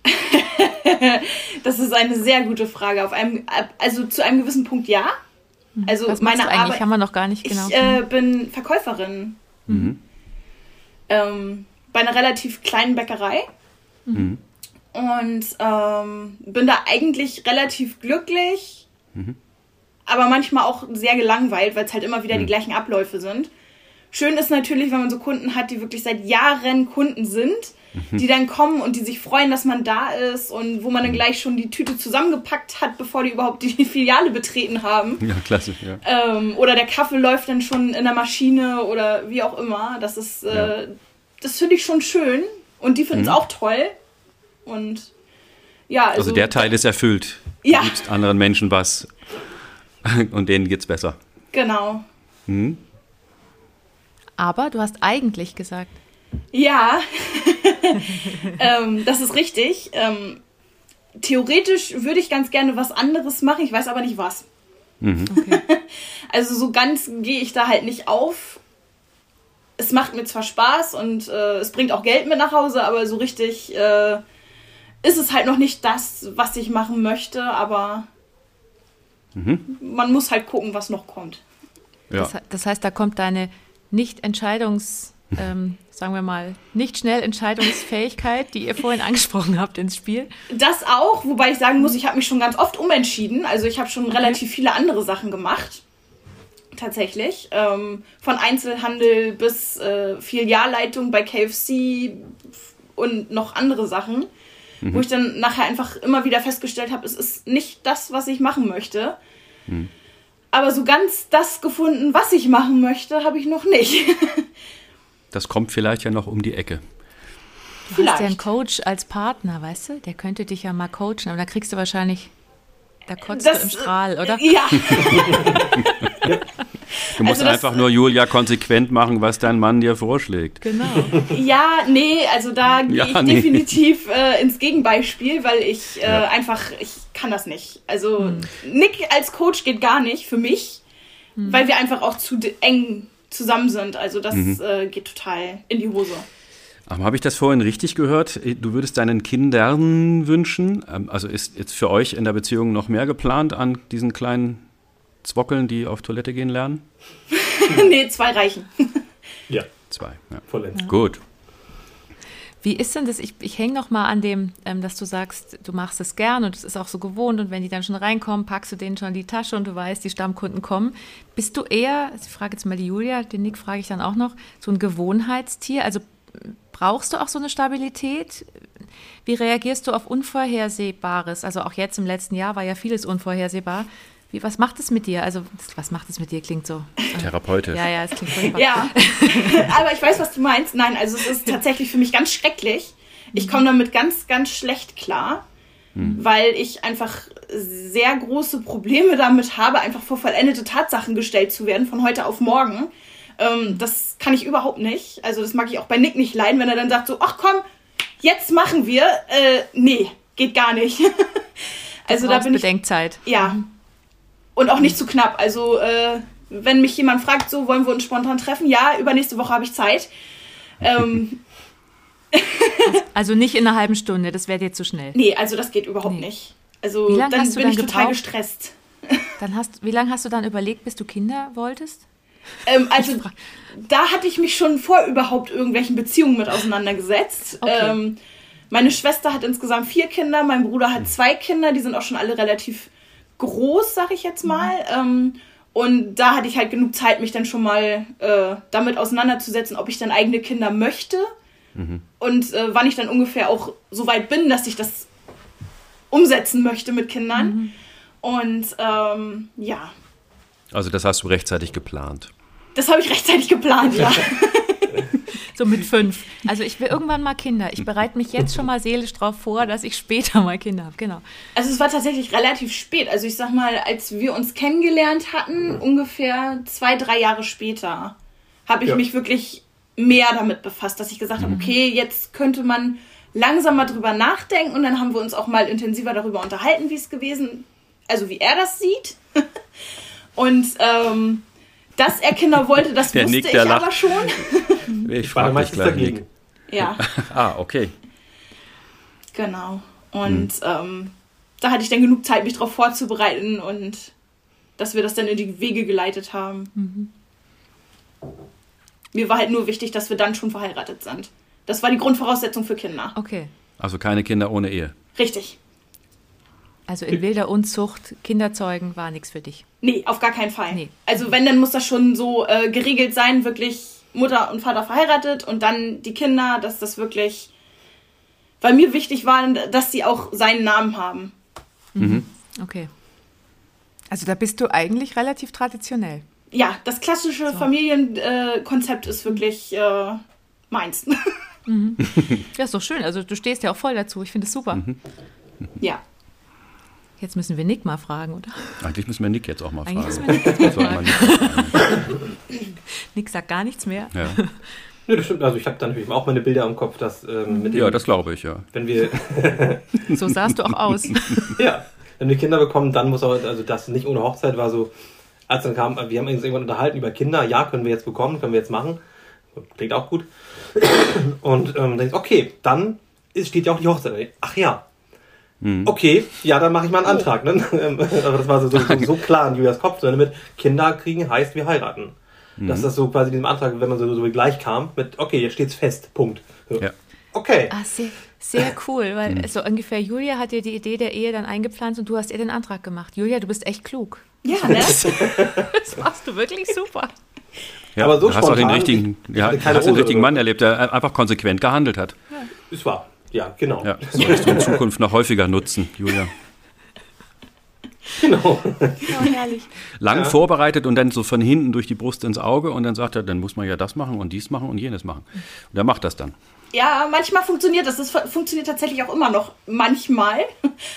Das ist eine sehr gute Frage. Auf einem, also zu einem gewissen Punkt ja. Also Was machst meine du eigentlich? Arbeit. Haben wir noch gar nicht genau. Ich äh, bin Verkäuferin Mhm. ähm, bei einer relativ kleinen Bäckerei Mhm. und ähm, bin da eigentlich relativ glücklich, Mhm. aber manchmal auch sehr gelangweilt, weil es halt immer wieder Mhm. die gleichen Abläufe sind. Schön ist natürlich, wenn man so Kunden hat, die wirklich seit Jahren Kunden sind, Mhm. die dann kommen und die sich freuen, dass man da ist und wo man Mhm. dann gleich schon die Tüte zusammengepackt hat, bevor die überhaupt die Filiale betreten haben. Ja, klasse. Ja. Ähm, oder der Kaffee läuft dann schon in der Maschine oder wie auch immer. Das ist, äh, Ja. das finde ich schon schön. Und die finden es Mhm. auch toll. Und ja, also, Also der Teil ist erfüllt. Ja. Du gibst anderen Menschen was und denen geht's besser. Genau. Mhm. Aber du hast eigentlich gesagt. Ja, ähm, das ist richtig. Ähm, theoretisch würde ich ganz gerne was anderes machen, ich weiß aber nicht was. Okay. Also so ganz gehe ich da halt nicht auf. Es macht mir zwar Spaß und äh, es bringt auch Geld mit nach Hause, aber so richtig äh, ist es halt noch nicht das, was ich machen möchte, aber man muss halt gucken, was noch kommt. Ja. Das, das heißt, da kommt deine Nicht-Entscheidungs, ähm, sagen wir mal, nicht schnell Entscheidungsfähigkeit, die ihr vorhin angesprochen habt, ins Spiel. Das auch, wobei ich sagen muss, ich habe mich schon ganz oft umentschieden. Also ich habe schon relativ viele andere Sachen gemacht. Tatsächlich. Ähm, von Einzelhandel bis äh, Filialleitung bei KFC und noch andere Sachen. Wo ich dann nachher einfach immer wieder festgestellt habe, es ist nicht das, was ich machen möchte. Aber so ganz das gefunden, was ich machen möchte, habe ich noch nicht. Das kommt vielleicht ja noch um die Ecke. Du hast ja einen. Coach als Partner, weißt du? Der könnte dich ja mal coachen, aber da kriegst du wahrscheinlich, da kotzt Das- du im Strahl, oder? Ja, Du musst Also einfach nur Julia konsequent machen, was dein Mann dir vorschlägt. Genau. Ja, nee, also da gehe Ja, ich nee. definitiv äh, ins Gegenbeispiel, weil ich äh, Ja. einfach, ich kann das nicht. Also Nick als Coach geht gar nicht für mich, weil wir einfach auch zu eng zusammen sind. Also das äh, geht total in die Hose. Aber habe ich das vorhin richtig gehört? Du würdest deinen Kindern wünschen, ähm, also ist jetzt für euch in der Beziehung noch mehr geplant an diesen kleinen Zwockeln, die auf Toilette gehen lernen? nee, zwei reichen. Ja, Zwei. Ja. vollends. Gut. Wie ist denn das? Ich, ich hänge noch mal an dem, ähm, dass du sagst, du machst es gern und es ist auch so gewohnt und wenn die dann schon reinkommen, packst du denen schon die Tasche und du weißt, die Stammkunden kommen. Bist du eher, ich frage jetzt mal die Julia, den Nick frage ich dann auch noch, so ein Gewohnheitstier? Also brauchst du auch so eine Stabilität? Wie reagierst du auf Unvorhersehbares? Also auch jetzt im letzten Jahr war ja vieles unvorhersehbar. Wie, was macht es mit dir? Also, was macht es mit dir? Klingt so. Therapeutisch. Ja, ja, es klingt furchtbar. Ja, aber ich weiß, was du meinst. Nein, also es ist tatsächlich für mich ganz schrecklich. Ich komme damit ganz, ganz schlecht klar, weil ich einfach sehr große Probleme damit habe, einfach vor vollendete Tatsachen gestellt zu werden von heute auf morgen. Ähm, das kann ich überhaupt nicht. Also das mag ich auch bei Nick nicht leiden, wenn er dann sagt so, ach komm, jetzt machen wir. Äh, nee, geht gar nicht. also da bin ich Bedenkzeit. ja. Und auch nicht zu knapp. Also, äh, wenn mich jemand fragt, so wollen wir uns spontan treffen, ja, übernächste Woche habe ich Zeit. Ähm, Also nicht in einer halben Stunde, das wäre dir zu schnell. nee, also das geht überhaupt Nee. nicht. Also dann bin dann ich total gebraucht? gestresst. Dann hast, wie lange hast du dann überlegt, bis du Kinder wolltest? Ähm, also da hatte ich mich schon vor überhaupt irgendwelchen Beziehungen mit auseinandergesetzt. Okay. Ähm, meine Schwester hat insgesamt vier Kinder, mein Bruder hat zwei Kinder, die sind auch schon alle relativ groß, sag ich jetzt mal. Ähm, und da hatte ich halt genug Zeit, mich dann schon mal äh, damit auseinanderzusetzen, ob ich dann eigene Kinder möchte. Und äh, wann ich dann ungefähr auch so weit bin, dass ich das umsetzen möchte mit Kindern. Und ähm, ja, Also das hast du rechtzeitig geplant. das habe ich rechtzeitig geplant, ja. So mit fünf. Also ich will irgendwann mal Kinder. Ich bereite mich jetzt schon mal seelisch darauf vor, dass ich später mal Kinder habe. Genau. Also es war tatsächlich relativ spät. Also ich sag mal, als wir uns kennengelernt hatten, ungefähr zwei, drei Jahre später, habe ich Ja. mich wirklich mehr damit befasst, dass ich gesagt habe, okay, jetzt könnte man langsam mal drüber nachdenken und dann haben wir uns auch mal intensiver darüber unterhalten, wie es gewesen, also wie er das sieht. und ähm, dass er Kinder wollte, das Der wusste Nick, der ich aber lacht. schon. Ich War frage meistens gleich, dagegen. Nick. Ja. Ah, okay. Genau. Und ähm, da hatte ich dann genug Zeit, mich darauf vorzubereiten und dass wir das dann in die Wege geleitet haben. Mir war halt nur wichtig, dass wir dann schon verheiratet sind. Das war die Grundvoraussetzung für Kinder. Okay. Also keine Kinder ohne Ehe. Richtig. Also in wilder Unzucht, Kinder zeugen war nichts für dich. Nee, auf gar keinen Fall. Nee. Also wenn, dann muss das schon so äh, geregelt sein, wirklich Mutter und Vater verheiratet und dann die Kinder, dass das wirklich, weil mir wichtig war, dass sie auch seinen Namen haben. Okay. Also da bist du eigentlich relativ traditionell. Ja, das klassische Familienkonzept äh, ist wirklich äh, meins. Ja, ist doch schön. Also du stehst ja auch voll dazu. Ich finde es super. ja. Jetzt müssen wir Nick mal fragen, oder? Eigentlich müssen wir Nick jetzt auch mal Eigentlich fragen. müssen wir Nick jetzt mal fragen. Nick sagt gar nichts mehr. ja. Nö, das stimmt. Also ich habe da natürlich auch meine Bilder im Kopf, dass ähm, mit dem, ja, das glaube ich, ja. wenn wir So sahst du auch aus. ja, wenn wir Kinder bekommen, dann muss auch, also das nicht ohne Hochzeit war so, als dann kam, wir haben uns irgendwann unterhalten über Kinder, ja, können wir jetzt bekommen, können wir jetzt machen. Klingt auch gut. Und ähm, denkst, okay, dann ist, steht ja auch die Hochzeit. Ach ja. Okay, ja, dann mache ich mal einen Antrag. Ne? Aber das war so, so, so, klar in Julias Kopf, so mit Kinder kriegen heißt wir heiraten. Dass das so quasi diesem Antrag, wenn man so, so gleich kam, mit okay, jetzt steht's fest, Punkt. So. Ja. Okay. Ah, sehr, sehr cool, weil so ungefähr Julia hat dir die Idee der Ehe dann eingepflanzt und du hast ihr den Antrag gemacht. Julia, du bist echt klug. Ja, ne? Das machst du wirklich super. ja. Aber so du hast auch den spontan, richtigen, ich- ich ja, hast den richtigen Mann erlebt, der einfach konsequent gehandelt hat. Ist wahr. Ja, genau. Ja, das solltest du in Zukunft noch häufiger nutzen, Julia. Genau. Oh, herrlich. Lang vorbereitet und dann so von hinten durch die Brust ins Auge und dann sagt er, dann muss man ja das machen und dies machen und jenes machen. Und er macht das dann. Ja, manchmal funktioniert das. Das fu- funktioniert tatsächlich auch immer noch. Manchmal.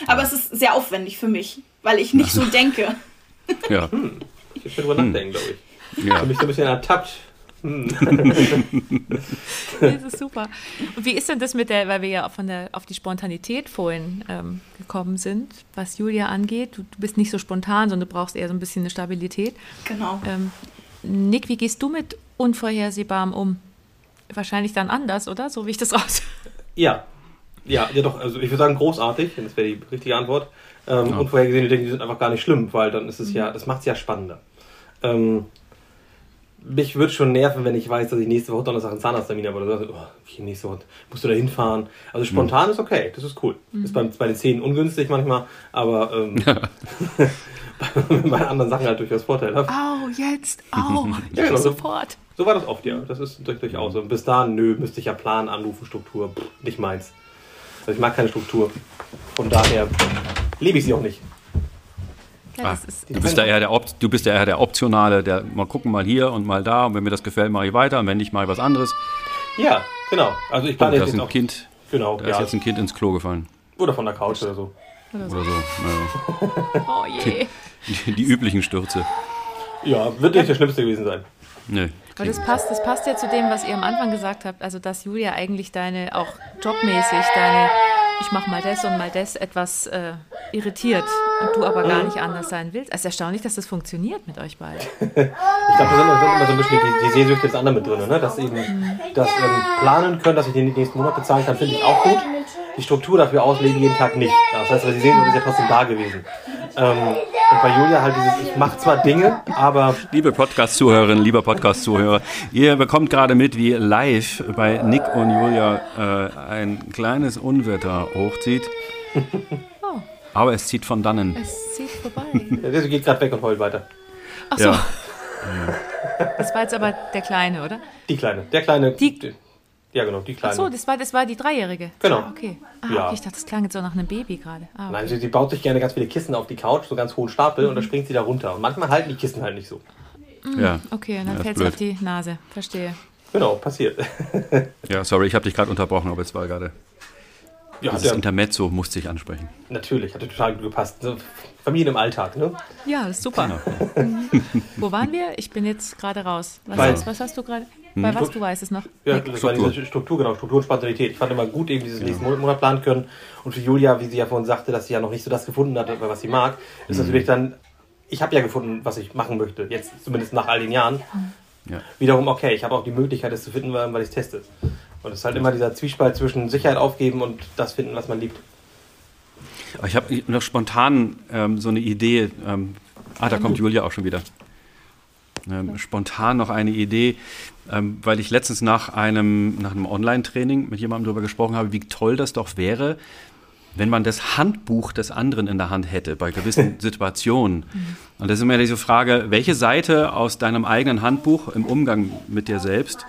Aber es ist sehr aufwendig für mich, weil ich nicht so denke. Ja, Ich will drüber nachdenken, glaube ich. Ich ja. habe mich so ein bisschen ertappt. Das ist super. Und wie ist denn das mit der, weil wir ja von der, auf die Spontanität vorhin ähm, gekommen sind, was Julia angeht? Du, du bist nicht so spontan, sondern du brauchst eher so ein bisschen eine Stabilität. Genau. Ähm, Nick, wie gehst du mit Unvorhersehbarem um? Wahrscheinlich dann anders, oder? So wie ich das raus. Ja. Ja, ja doch, also ich würde sagen großartig, das wäre die richtige Antwort. Ähm, Unvorhergesehene Dinge die sind einfach gar nicht schlimm, weil dann ist es ja, das macht es ja spannender. Ähm, mich würde schon nerven, wenn ich weiß, dass ich nächste Woche Donnerstag einen Zahnarzttermin habe oder so. Oh, okay, nächste Woche musst du da hinfahren. Also spontan ist okay, das ist cool. Ist bei, bei den Zähnen ungünstig manchmal, aber ähm, bei anderen Sachen halt durchaus vorteilhaft. Au, jetzt, au, Ja, genau. sofort. So war das oft, ja. Das ist durch- durchaus so. Und bis dahin, nö, müsste ich ja planen, anrufen, Struktur, pff, nicht meins. Also ich mag keine Struktur. Von daher liebe ich sie auch nicht. Ja, Ah, das ist, du, bist da eher der Op du bist ja eher der Optionale, der mal gucken, mal hier und mal da und wenn mir das gefällt, mache ich weiter und wenn nicht, mache ich was anderes. Ja, genau. Also ich Oh, plane ist jetzt ein auch. Kind, Genau, da ja. ist jetzt ein Kind ins Klo gefallen Oder von der Couch oder so. oder so. Ja. oh je. Die, die üblichen Stürze. Ja, wird nicht der Schlimmste gewesen sein. Nö. Aber das passt, das passt ja zu dem, was ihr am Anfang gesagt habt, also dass Julia eigentlich deine, auch jobmäßig, deine, ich mache mal das und mal das, etwas äh, irritiert und du aber gar nicht anders sein willst. Es ist erstaunlich, dass das funktioniert mit euch beiden. Ich glaube, da sind, da sind immer so ein bisschen die, die Sehnsüchte des anderen mit drin, ne? Dass eben das ähm, planen können, dass ich den nächsten Monat bezahlen kann, finde ich auch gut. Die Struktur dafür auslegen jeden Tag nicht. Das heißt, aber die Sehnsucht ist ja trotzdem da gewesen. Ähm, und bei Julia halt dieses, ich mache zwar Dinge, aber Liebe Podcast-Zuhörerinnen, lieber Podcast-Zuhörer, ihr bekommt gerade mit, wie live bei Nick und Julia äh, ein kleines Unwetter hochzieht. Oh, Aber es zieht von dannen. es zieht vorbei. der geht gerade weg und heult weiter. Ach so, Ja. das war jetzt aber der Kleine, oder? Die Kleine. Der Kleine. Die- ja, genau, die Ach Kleine. so, das war, das war die Dreijährige. Genau. Ah, okay. Ah, Ja. okay. Ich dachte, das klang jetzt so nach einem Baby gerade. Ah, okay. Nein, sie, sie baut sich gerne ganz viele Kissen auf die Couch, so ganz hohen Stapel, und dann springt sie da runter. Und manchmal halten die Kissen halt nicht so. ja. Okay, und dann Ja, fällt es blöd. auf die Nase. Verstehe. Genau, passiert. Ja, sorry, ich habe dich gerade unterbrochen, aber es war gerade. Ja, Dieses ja, Intermezzo musste ich ansprechen. natürlich, hat ja total gut gepasst. Familien im Alltag, ne? Ja, das ist super. Genau. Mhm. Wo waren wir? Ich bin jetzt gerade raus. Was, hast, was hast du gerade? Bei was du weißt es noch? Ja, Nick. das war Struktur. diese Struktur, genau, Struktur und Spontanität. Ich fand immer gut, eben dieses nächsten Monat, planen können. Und für Julia, wie sie ja vorhin sagte, dass sie ja noch nicht so das gefunden hat, was sie mag, ist natürlich dann, ich habe ja gefunden, was ich machen möchte. Jetzt zumindest nach all den Jahren. Ja. Wiederum, okay, ich habe auch die Möglichkeit, es zu finden, weil ich es teste. Und es ist halt immer dieser Zwiespalt zwischen Sicherheit aufgeben und das finden, was man liebt. Aber ich habe noch spontan ähm, so eine Idee. Ähm, ah, da kommt Julia auch schon wieder. Ähm, spontan noch eine Idee, ähm, weil ich letztens nach einem, nach einem Online-Training mit jemandem darüber gesprochen habe, wie toll das doch wäre, wenn man das Handbuch des anderen in der Hand hätte bei gewissen Situationen. Und das ist immer diese Frage, welche Seite aus deinem eigenen Handbuch im Umgang mit dir selbst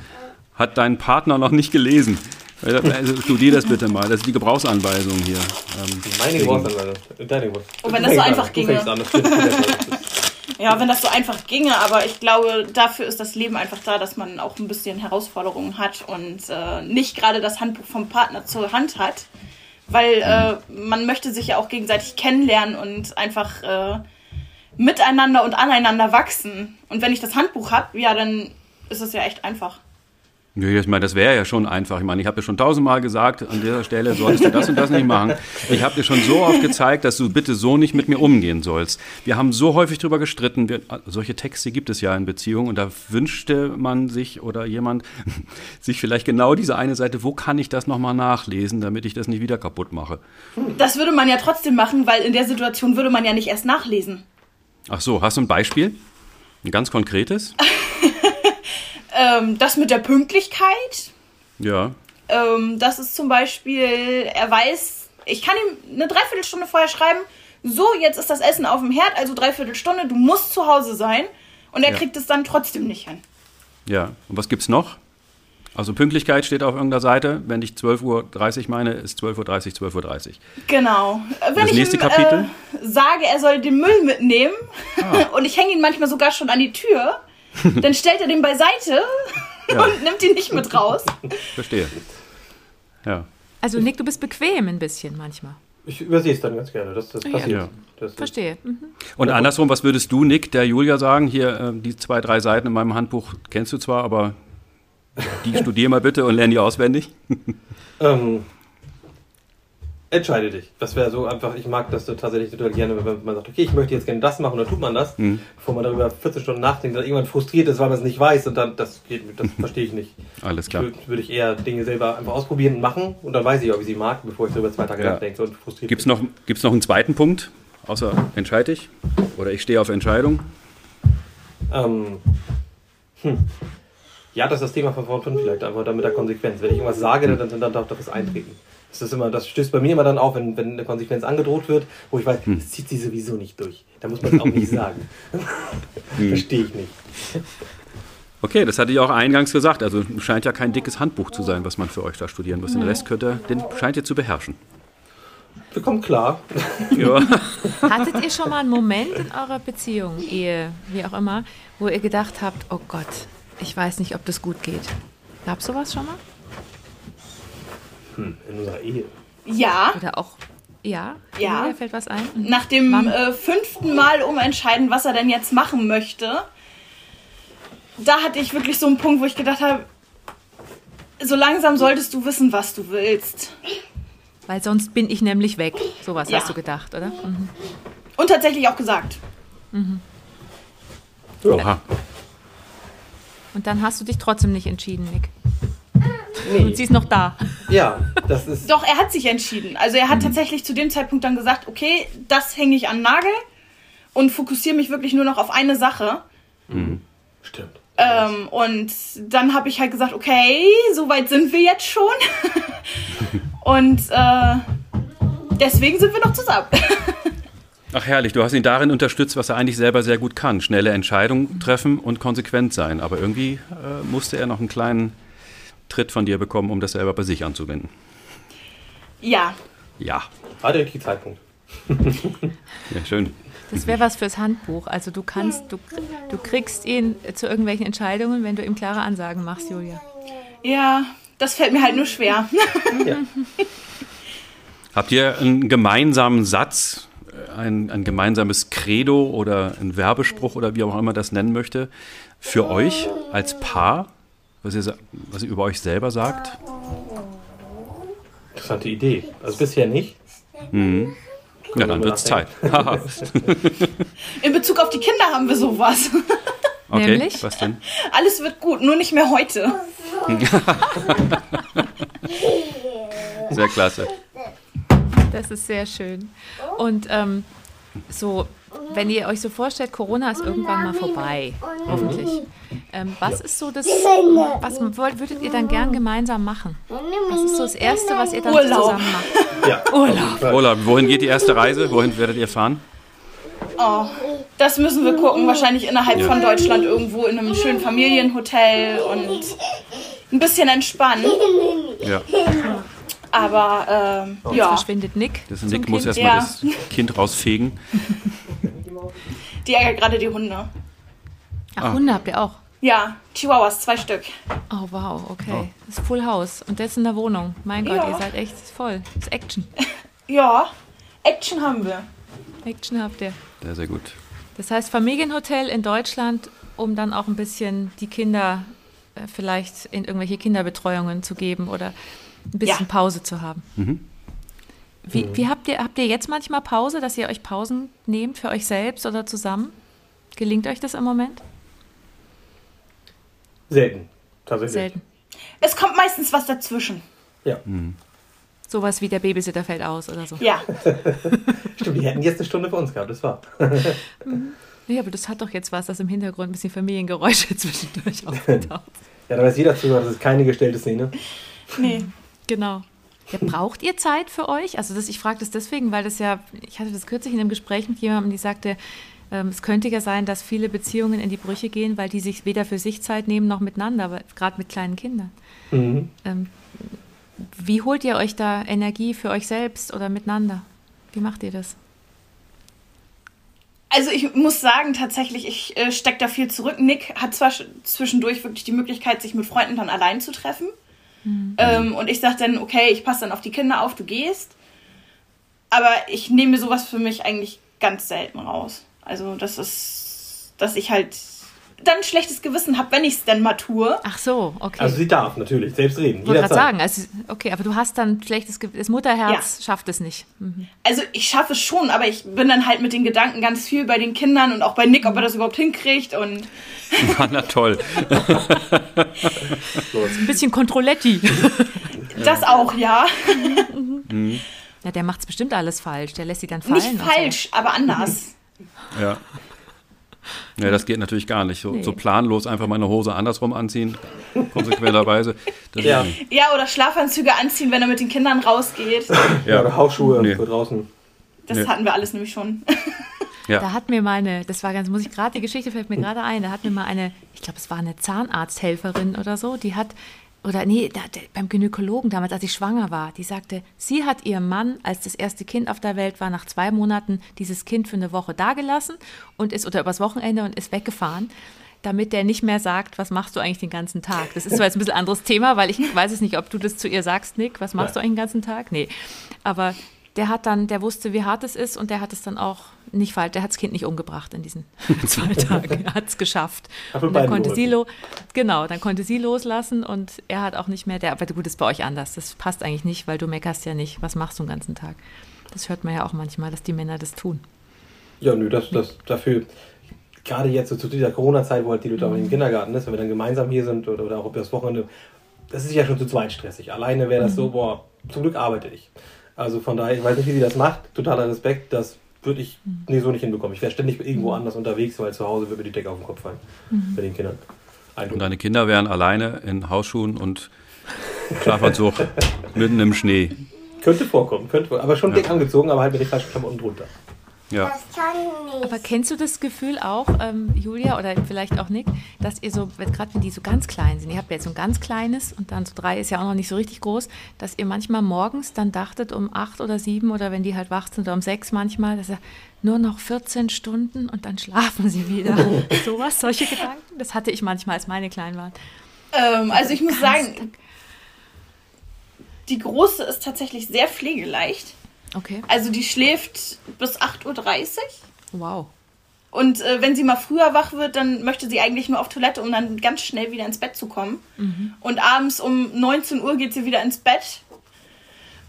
hat dein Partner noch nicht gelesen? Also studier das bitte mal. Das ist die Gebrauchsanweisung hier. Ähm, Meine Geburtsanweisung. Deine Geburtsanweisung. Und wenn das so einfach ginge. Ja, wenn das so einfach ginge, aber ich glaube, dafür ist das Leben einfach da, dass man auch ein bisschen Herausforderungen hat und äh, nicht gerade das Handbuch vom Partner zur Hand hat, weil äh, man möchte sich ja auch gegenseitig kennenlernen und einfach äh, miteinander und aneinander wachsen. Und wenn ich das Handbuch habe, ja, dann ist es ja echt einfach. Ja, ich meine, das wäre ja schon einfach. Ich meine, ich habe dir schon tausendmal gesagt, an dieser Stelle solltest du das und das nicht machen. Ich habe dir schon so oft gezeigt, dass du bitte so nicht mit mir umgehen sollst. Wir haben so häufig darüber gestritten. Wir, solche Texte gibt es ja in Beziehungen und da wünschte man sich oder jemand sich vielleicht genau diese eine Seite, wo kann ich das nochmal nachlesen, damit ich das nicht wieder kaputt mache. Das würde man ja trotzdem machen, weil in der Situation würde man ja nicht erst nachlesen. Ach so, hast du ein Beispiel? Ein ganz konkretes? Ähm, das mit der Pünktlichkeit, Ja. Ähm, das ist zum Beispiel, er weiß, ich kann ihm eine Dreiviertelstunde vorher schreiben, so, jetzt ist das Essen auf dem Herd, also Dreiviertelstunde, du musst zu Hause sein. Und er Ja. kriegt es dann trotzdem nicht hin. Ja. Und was gibt's noch? Also Pünktlichkeit steht auf irgendeiner Seite. Wenn ich 12.30 Uhr meine, ist 12.30 Uhr 12.30 Uhr. Genau. Äh, Wenn Das ich nächste ihm Kapitel? Äh, sage, er soll den Müll mitnehmen Ah. und ich hänge ihn manchmal sogar schon an die Tür, dann stellt er den beiseite Ja. und nimmt ihn nicht mit raus. Verstehe. Ja. Also Nick, du bist bequem ein bisschen manchmal. Ich übersehe es dann ganz gerne. Das, das passiert. Ja. Das, das, Verstehe. Mhm. Und andersrum, was würdest du, Nick, der Julia sagen? Hier, äh, die zwei, drei Seiten in meinem Handbuch kennst du zwar, aber die studier mal bitte und lern die auswendig. Ähm, entscheide dich. Das wäre so einfach, ich mag das tatsächlich total gerne, wenn man sagt, okay, ich möchte jetzt gerne das machen, dann tut man das, Mhm. bevor man darüber 14 Stunden nachdenkt, dann irgendwann frustriert ist, weil man es nicht weiß und dann, das geht, das verstehe ich nicht. Alles klar. Würde würd ich eher Dinge selber einfach ausprobieren und machen und dann weiß ich, ob ich sie mag, bevor ich darüber zwei Tage Ja. nachdenke und frustriert Gibt es bin. noch, gibt's noch einen zweiten Punkt? Außer entscheide ich? Oder ich stehe auf Entscheidung? Ähm, hm. Ja, das ist das Thema von vorhin vielleicht, einfach dann mit der Konsequenz. Wenn ich irgendwas sage, dann, dann, dann darf das eintreten. Das ist immer, das stößt bei mir immer dann auf, wenn, wenn eine Konsequenz angedroht wird, wo ich weiß, das zieht sie sowieso nicht durch. Da muss man es auch nicht sagen. Verstehe ich nicht. Okay, das hatte ich auch eingangs gesagt. Also scheint ja kein dickes Handbuch zu sein, was man für euch da studieren muss. Den Rest könnt ihr, den scheint ihr zu beherrschen. Wir kommen klar. Ja. Hattet ihr schon mal einen Moment in eurer Beziehung, Ehe, wie auch immer, wo ihr gedacht habt, oh Gott, ich weiß nicht, ob das gut geht? Gab sowas schon mal? Hm, in unserer Ehe. Ja, Oder auch, ja? Ja. Mir fällt was ein? Mhm. nach dem äh, fünften Mal umentscheiden, was er denn jetzt machen möchte, da hatte ich wirklich so einen Punkt, wo ich gedacht habe, so langsam solltest du wissen, was du willst. Weil sonst bin ich nämlich weg. Sowas Ja. hast du gedacht, oder? Mhm. Und tatsächlich auch gesagt. Oha. Und dann hast du dich trotzdem nicht entschieden, Nick. Nee. Und sie ist noch da. Ja, das ist. Doch, er hat sich entschieden. Also er hat tatsächlich zu dem Zeitpunkt dann gesagt, okay, das hänge ich an den Nagel und fokussiere mich wirklich nur noch auf eine Sache. Stimmt. Ähm, und dann habe ich halt gesagt, okay, so weit sind wir jetzt schon. und äh, deswegen sind wir noch zusammen. Ach herrlich, du hast ihn darin unterstützt, was er eigentlich selber sehr gut kann. Schnelle Entscheidungen treffen und konsequent sein. Aber irgendwie äh, musste er noch einen kleinen Tritt von dir bekommen, um das selber bei sich anzuwenden. ja, Ja, War der richtige Zeitpunkt. ja schön. Das wäre was fürs Handbuch. Also du kannst, du, du kriegst ihn zu irgendwelchen Entscheidungen, wenn du ihm klare Ansagen machst, Julia. Ja, das fällt mir halt nur schwer. Ja. Habt ihr einen gemeinsamen Satz, ein, ein gemeinsames Credo oder einen Werbespruch oder wie auch immer das nennen möchte, für euch als Paar, was ihr, was ihr über euch selber sagt? Interessante Idee. Also bisher nicht. Ja, dann wird's Zeit. Haha. In Bezug auf die Kinder haben wir sowas. okay, Nämlich? was denn? Alles wird gut, nur nicht mehr heute. Sehr klasse. Das ist sehr schön. Und ähm, so, wenn ihr euch so vorstellt, Corona ist irgendwann mal vorbei, hoffentlich. Ähm, was ist so das, was wollt- würdet ihr dann gern gemeinsam machen? Was ist so das Erste, was ihr dann Urlaub. zusammen macht? Ja. Urlaub. Ola, wohin geht die erste Reise? Wohin werdet ihr fahren? Oh, das müssen wir gucken. Wahrscheinlich innerhalb Ja. von Deutschland irgendwo in einem schönen Familienhotel und ein bisschen entspannen. Ja, Aber ähm, ja, verschwindet Nick. das Nick muss Kind. erstmal Ja. das Kind rausfegen. die ärgert gerade die Hunde. Ach, Hunde habt ihr auch. Ja, Chihuahuas, zwei Stück. Oh, wow, okay. Das ist Full House. Und das in der Wohnung. Mein Gott, Ja. ihr seid echt voll. Das ist Action. Ja, Action haben wir. Action habt ihr. Sehr, sehr gut. Das heißt Familienhotel in Deutschland, um dann auch ein bisschen die Kinder äh, vielleicht in irgendwelche Kinderbetreuungen zu geben oder ein bisschen Ja. Pause zu haben. Wie, wie habt ihr habt ihr jetzt manchmal Pause, dass ihr euch Pausen nehmt für euch selbst oder zusammen? Gelingt euch das im Moment? Selten. Tatsächlich. Selten. Es kommt meistens was dazwischen. Ja. Sowas wie der Babysitter fällt aus oder so. Ja, Stimmt, die hätten jetzt eine Stunde für uns gehabt, das war. Ja, aber das hat doch jetzt was, dass im Hintergrund ein bisschen Familiengeräusche zwischendurch auftaucht. Ja, da weiß jeder zuhört, das ist keine gestellte Szene. nee. Genau. Ja, braucht ihr Zeit für euch? Also das, ich frage das deswegen, weil das ja, ich hatte das kürzlich in einem Gespräch mit jemandem, die sagte, ähm, es könnte ja sein, dass viele Beziehungen in die Brüche gehen, weil die sich weder für sich Zeit nehmen noch miteinander, aber gerade mit kleinen Kindern. Mhm. Ähm, wie holt ihr euch da Energie für euch selbst oder miteinander? Wie macht ihr das? Also ich muss sagen, tatsächlich, ich äh, stecke da viel zurück. Nick hat zwar sch- zwischendurch wirklich die Möglichkeit, sich mit Freunden dann allein zu treffen. Ähm, und ich sage dann, okay, ich passe dann auf die Kinder auf, du gehst. Aber ich nehme sowas für mich eigentlich ganz selten raus. Also das ist, dass ich halt dann ein schlechtes Gewissen habe, wenn ich es denn mal tue. Ach so, okay. Also sie darf natürlich selbst reden. ich wollte gerade sagen, also, okay, aber du hast dann ein schlechtes Gewissen. Das Mutterherz schafft es nicht. Mhm. Also ich schaffe es schon, aber ich bin dann halt mit den Gedanken ganz viel bei den Kindern und auch bei Nick, ob er das überhaupt hinkriegt. Und Na toll. Ein bisschen Controletti. das auch, ja. Ja, der macht es bestimmt alles falsch. Der lässt sie dann fallen. Nicht und so. falsch, aber anders. Ja. Ja, das geht natürlich gar nicht. So, Nee. so planlos einfach meine Hose andersrum anziehen, konsequenterweise. Das Ja. Ja, oder Schlafanzüge anziehen, wenn er mit den Kindern rausgeht. Ja, oder Hausschuhe Nee. für draußen. Das Nee. hatten wir alles nämlich schon. Ja. Da hat mir meine, das war ganz, muss ich gerade, die Geschichte fällt mir gerade ein, da hat mir mal eine, ich glaube, es war eine Zahnarzthelferin oder so, die hat, oder nee, da, beim Gynäkologen damals, als ich schwanger war, die sagte, sie hat ihrem Mann, als das erste Kind auf der Welt war, nach zwei Monaten dieses Kind für eine Woche dagelassen und ist, oder übers Wochenende und ist weggefahren. Damit der nicht mehr sagt, was machst du eigentlich den ganzen Tag? Das ist zwar jetzt ein bisschen anderes Thema, weil ich weiß es nicht, ob du das zu ihr sagst, Nick. Was machst du eigentlich den ganzen Tag? Nee. Aber der hat dann, der wusste, wie hart es ist und der hat es dann auch nicht falsch. Der hat das Kind nicht umgebracht in diesen zwei Tagen. Er hat es geschafft. Mit Und dann konnte sie lo genau, dann konnte sie loslassen und er hat auch nicht mehr der. Aber gut, das ist bei euch anders. Das passt eigentlich nicht, weil du meckerst ja nicht. Was machst du den ganzen Tag? Das hört man ja auch manchmal, dass die Männer das tun. Ja, nö, das, das dafür, gerade jetzt so zu dieser Corona-Zeit, wo halt die Leute auch im Kindergarten ist, wenn wir dann gemeinsam hier sind oder, oder auch das Wochenende, das ist ja schon zu zweit stressig. Alleine wäre das so, boah, zum Glück arbeite ich. Also von daher, ich weiß nicht, wie sie das macht, totaler Respekt, das würde ich nee, so nicht hinbekommen. Ich wäre ständig irgendwo anders unterwegs, weil zu Hause würde mir die Decke auf den Kopf fallen. Bei den Kindern. Und Eindruck. deine Kinder wären alleine in Hausschuhen und Schlafanzug mitten im Schnee. Könnte vorkommen, könnte vorkommen. Aber schon dick angezogen, aber halt mit den falschen Klamotten drunter. Ja. Das kann nicht. Aber kennst du das Gefühl auch, ähm, Julia oder vielleicht auch Nick, dass ihr so, gerade wenn die so ganz klein sind, ihr habt ja jetzt so ein ganz kleines und dann so drei ist ja auch noch nicht so richtig groß, dass ihr manchmal morgens dann dachtet um acht oder sieben oder wenn die halt wach sind oder um sechs manchmal, dass ihr nur noch 14 Stunden und dann schlafen sie wieder. Sowas, solche Gedanken, das hatte ich manchmal, als meine klein waren. Ähm, also ich muss sagen, die große ist tatsächlich sehr pflegeleicht. Okay. Also die schläft bis 8.30 Uhr. Wow. Und äh, wenn sie mal früher wach wird, dann möchte sie eigentlich nur auf Toilette, um dann ganz schnell wieder ins Bett zu kommen. Und abends um 19 Uhr geht sie wieder ins Bett.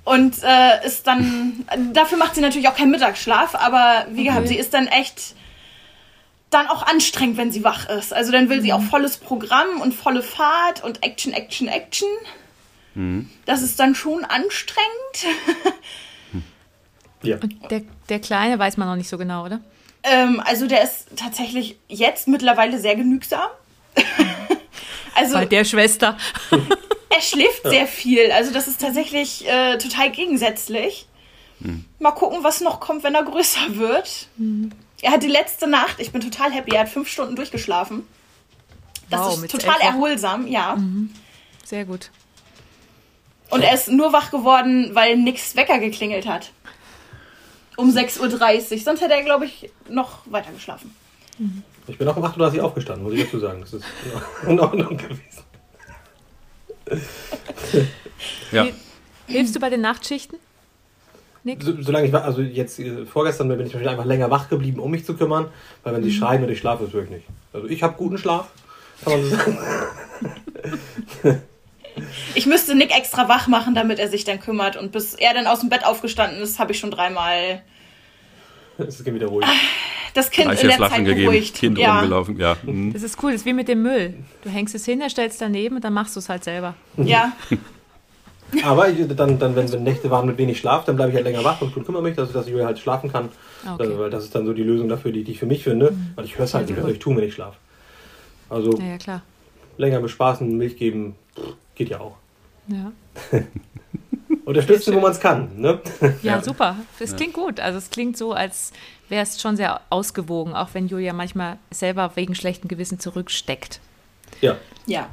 Und äh, ist dann. Dafür macht sie natürlich auch keinen Mittagsschlaf, aber wie gehabt, sie ist dann echt dann auch anstrengend, wenn sie wach ist. Also dann will sie auch volles Programm und volle Fahrt und Action, Action, Action. Das ist dann schon anstrengend. Ja. Der, der Kleine weiß man noch nicht so genau, oder? Ähm, also der ist tatsächlich jetzt mittlerweile sehr genügsam. also Bei der Schwester. er schläft sehr viel. Also das ist tatsächlich äh, total gegensätzlich. Mal gucken, was noch kommt, wenn er größer wird. Er hat die letzte Nacht, ich bin total happy, er hat fünf Stunden durchgeschlafen. Das Wow, ist total erholsam, ja. Sehr gut. Und er ist nur wach geworden, weil nix Wecker geklingelt hat. Um 6.30 Uhr. Sonst hätte er, glaube ich, noch weiter geschlafen. Ich bin auch um 8.30 Uhr aufgestanden, muss ich dazu sagen. Das ist in Ordnung gewesen. Ja. Hilfst du bei den Nachtschichten? Nick? So, solange ich war, also jetzt äh, vorgestern bin ich wahrscheinlich einfach länger wach geblieben, um mich zu kümmern, weil wenn sie schreien und ich schlafe, ist wirklich nicht. Also ich habe guten Schlaf, kann man so sagen. Ich müsste Nick extra wach machen, damit er sich dann kümmert. Und bis er dann aus dem Bett aufgestanden ist, habe ich schon dreimal Es geht wieder ruhig. das Kind Drei, in der Flaschen Zeit gegeben, beruhigt. Kind ja. rumgelaufen. Ja. mhm. Das ist cool, das ist wie mit dem Müll. Du hängst es hin, er stellt es daneben und dann machst du es halt selber. ja, Aber ich, dann, dann, wenn, wenn Nächte waren mit wenig Schlaf, dann bleibe ich halt länger wach und kümmere mich, dass, dass Julia halt schlafen kann. Okay. Also, weil das ist dann so die Lösung dafür, die, die ich für mich finde. Weil ich höre es halt also ich tue mir nicht Schlaf. Also Ja, ja, klar. länger bespaßen, Milch geben, geht ja auch. Ja, Unterstützen, wo man es kann. Ne? ja, super. Es klingt gut. Also es klingt so, als wäre es schon sehr ausgewogen, auch wenn Julia manchmal selber wegen schlechtem Gewissen zurücksteckt. Ja. ja.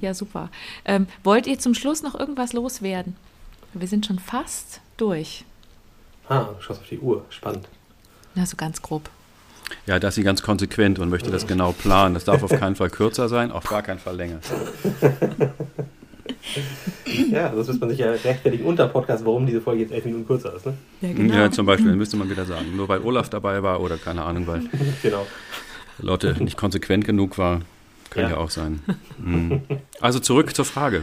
Ja, super. Ähm, wollt ihr zum Schluss noch irgendwas loswerden? Wir sind schon fast durch. Ah, du schaust auf die Uhr. Spannend. Na, so ganz grob. Ja, da ist sie ganz konsequent und möchte das genau planen. Das darf auf keinen Fall kürzer sein, auf gar keinen Fall länger. Ja, das müsste man sich ja rechtfertigen unter Podcast, warum diese Folge jetzt elf Minuten kürzer ist. Ne? Ja, Mhm, Ja, zum Beispiel, müsste man wieder sagen. Nur weil Olaf dabei war oder keine Ahnung, weil Genau. Lotte nicht konsequent genug war. Kann ja, Ja. auch sein. Mhm. Also zurück zur Frage.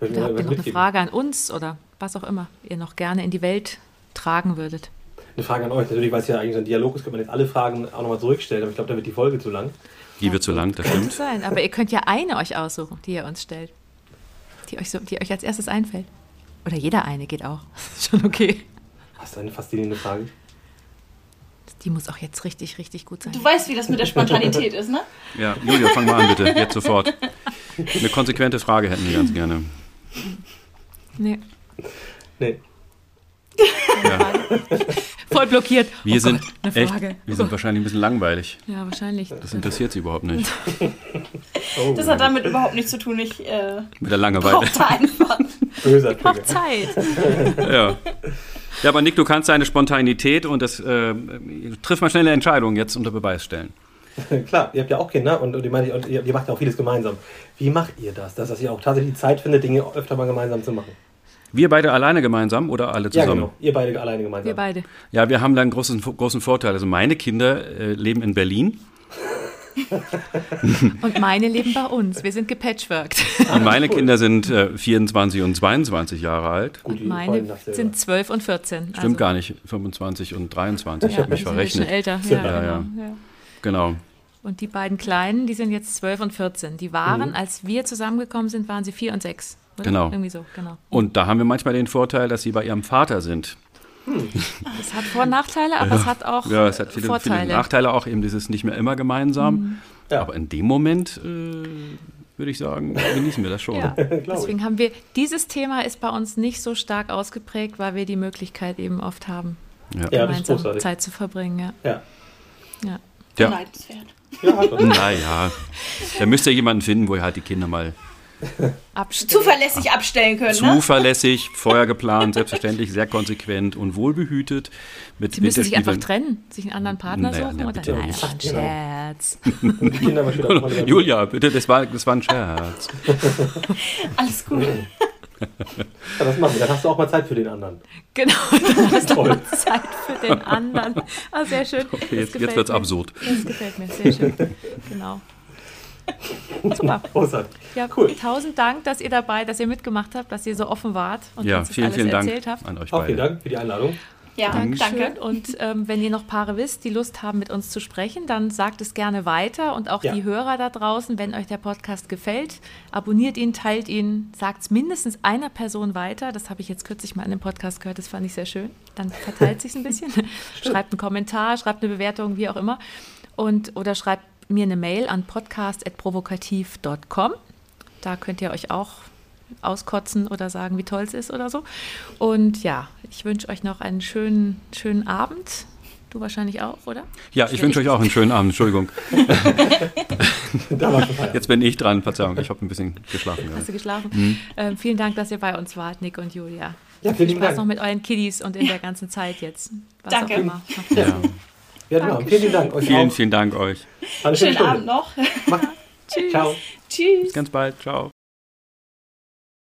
Wir habt ihr noch eine? Frage an uns oder was auch immer ihr noch gerne in die Welt tragen würdet? Eine Frage an euch. Natürlich, weil es ja eigentlich so ein Dialog ist, könnte man jetzt alle Fragen auch nochmal zurückstellen, aber ich glaube, da wird die Folge zu lang. Die wird zu lang, das Könnte stimmt. sein, aber ihr könnt ja eine euch aussuchen, die ihr uns stellt. Die euch, so, die euch als erstes einfällt. Oder jeder eine geht auch. Ist schon okay. Hast du eine faszinierende Frage? Die muss auch jetzt richtig, richtig gut sein. Du weißt, wie das mit der Spontanität ist, ne? Ja, Julia, fang mal an bitte, jetzt sofort. Eine konsequente Frage hätten wir ganz gerne. Nee, Nee. Ja. voll blockiert. Wir Oh sind Gott, eine echt, wir sind wahrscheinlich ein bisschen langweilig. Ja, wahrscheinlich. Das interessiert sie überhaupt nicht. Oh, Das hat damit überhaupt nichts zu tun. Ich äh, Mit der Langeweile. brauchte einfach. böser Noch Trigger. Zeit. Ja. ja, aber Nick, du kannst deine Spontanität und das äh, triff mal schnelle Entscheidungen jetzt unter Beweis stellen. Klar, ihr habt ja auch Kinder und, und, die meine ich, und ihr, ihr macht ja auch vieles gemeinsam. Wie macht ihr das, dass, dass ihr auch tatsächlich die Zeit findet, Dinge öfter mal gemeinsam zu machen? Wir beide alleine gemeinsam oder alle Ja, zusammen? genau. Ihr beide alleine gemeinsam. Wir beide. Ja, wir haben da einen großen, großen Vorteil. Also meine Kinder äh, leben in Berlin Und meine leben bei uns. Wir sind gepatchworked. und meine. Kinder sind äh, 24 und 22 Jahre alt. Gut, Und meine sind 12 und 14. Stimmt gar nicht, 25 und 23. ich Ja, habe mich die sind ein bisschen verrechnet. älter. Ja, Ja, ja. genau. Ja. Genau. Und die beiden Kleinen, die sind jetzt 12 und 14. Die waren, als wir zusammengekommen sind, waren sie 4 und 6. Oder? Genau. Irgendwie so, genau. Und da haben wir manchmal den Vorteil, dass sie bei ihrem Vater sind. Es hat Vor- und Nachteile, aber es hat auch Ja, es hat viele, viele Vorteile. Nachteile auch, eben dieses nicht mehr immer gemeinsam. Ja. Aber in dem Moment, äh, würde ich sagen, genießen wir das schon. Ja. Deswegen haben wir, dieses Thema ist bei uns nicht so stark ausgeprägt, weil wir die Möglichkeit eben oft haben, Ja. Ja, gemeinsam großartig. Zeit zu verbringen. Ja. Ja. Ja. Ja. Ja. Naja, da müsst ihr jemanden finden, wo ihr halt die Kinder mal abstellen. Zuverlässig abstellen können, ne? Zuverlässig, vorher geplant, selbstverständlich, sehr konsequent und wohlbehütet. Mit Sie müssen sich einfach trennen, sich einen anderen Partner Naja, suchen na, oder bitte. nein, das war ein Genau. Scherz. Julia, bitte, das war, das war ein Scherz. Alles gut. Ja, das machen wir. Dann hast du auch mal Zeit für den anderen. Genau, dann hast du Toll. mal Zeit für den anderen. Ah, sehr schön. Okay, jetzt, jetzt wird's mir. absurd. Das gefällt mir, sehr schön. Genau. Super. Großartig. Ja, Cool. tausend Dank, dass ihr dabei, dass ihr mitgemacht habt, dass ihr so offen wart und Ja, uns das vielen, alles vielen Dank erzählt habt. an euch Auch vielen beide. Dank für die Einladung. Ja, Dankeschön. danke. Und ähm, wenn ihr noch Paare wisst, die Lust haben, mit uns zu sprechen, dann sagt es gerne weiter. Und auch Ja. die Hörer da draußen, wenn euch der Podcast gefällt, abonniert ihn, teilt ihn, sagt es mindestens einer Person weiter. Das habe ich jetzt kürzlich mal in einem Podcast gehört, das fand ich sehr schön. Dann verteilt sich ein bisschen. schreibt einen Kommentar, schreibt eine Bewertung, wie auch immer. Und, oder schreibt mir eine Mail an podcast.provokativ.com. Da könnt ihr euch auch auskotzen oder sagen, wie toll es ist oder so. Und ja, ich wünsche euch noch einen schönen, schönen Abend. Du wahrscheinlich auch, oder? Ja, ich wünsche euch auch einen schönen Abend. Entschuldigung. Jetzt bin ich dran. Verzeihung, ich habe ein bisschen geschlafen. gerade. Hast du geschlafen? Ähm, vielen Dank, dass ihr bei uns wart, Nick und Julia. Ja, Viel Spaß Dank. noch mit euren Kiddies und in der ganzen Zeit jetzt. Was Danke. Auch immer. Ja. Ja, genau. Vielen, vielen Dank. Euch Vielen, auch. vielen Dank euch. Schöne Schönen. Abend noch. Ciao. Tschüss. Bis ganz bald. Ciao.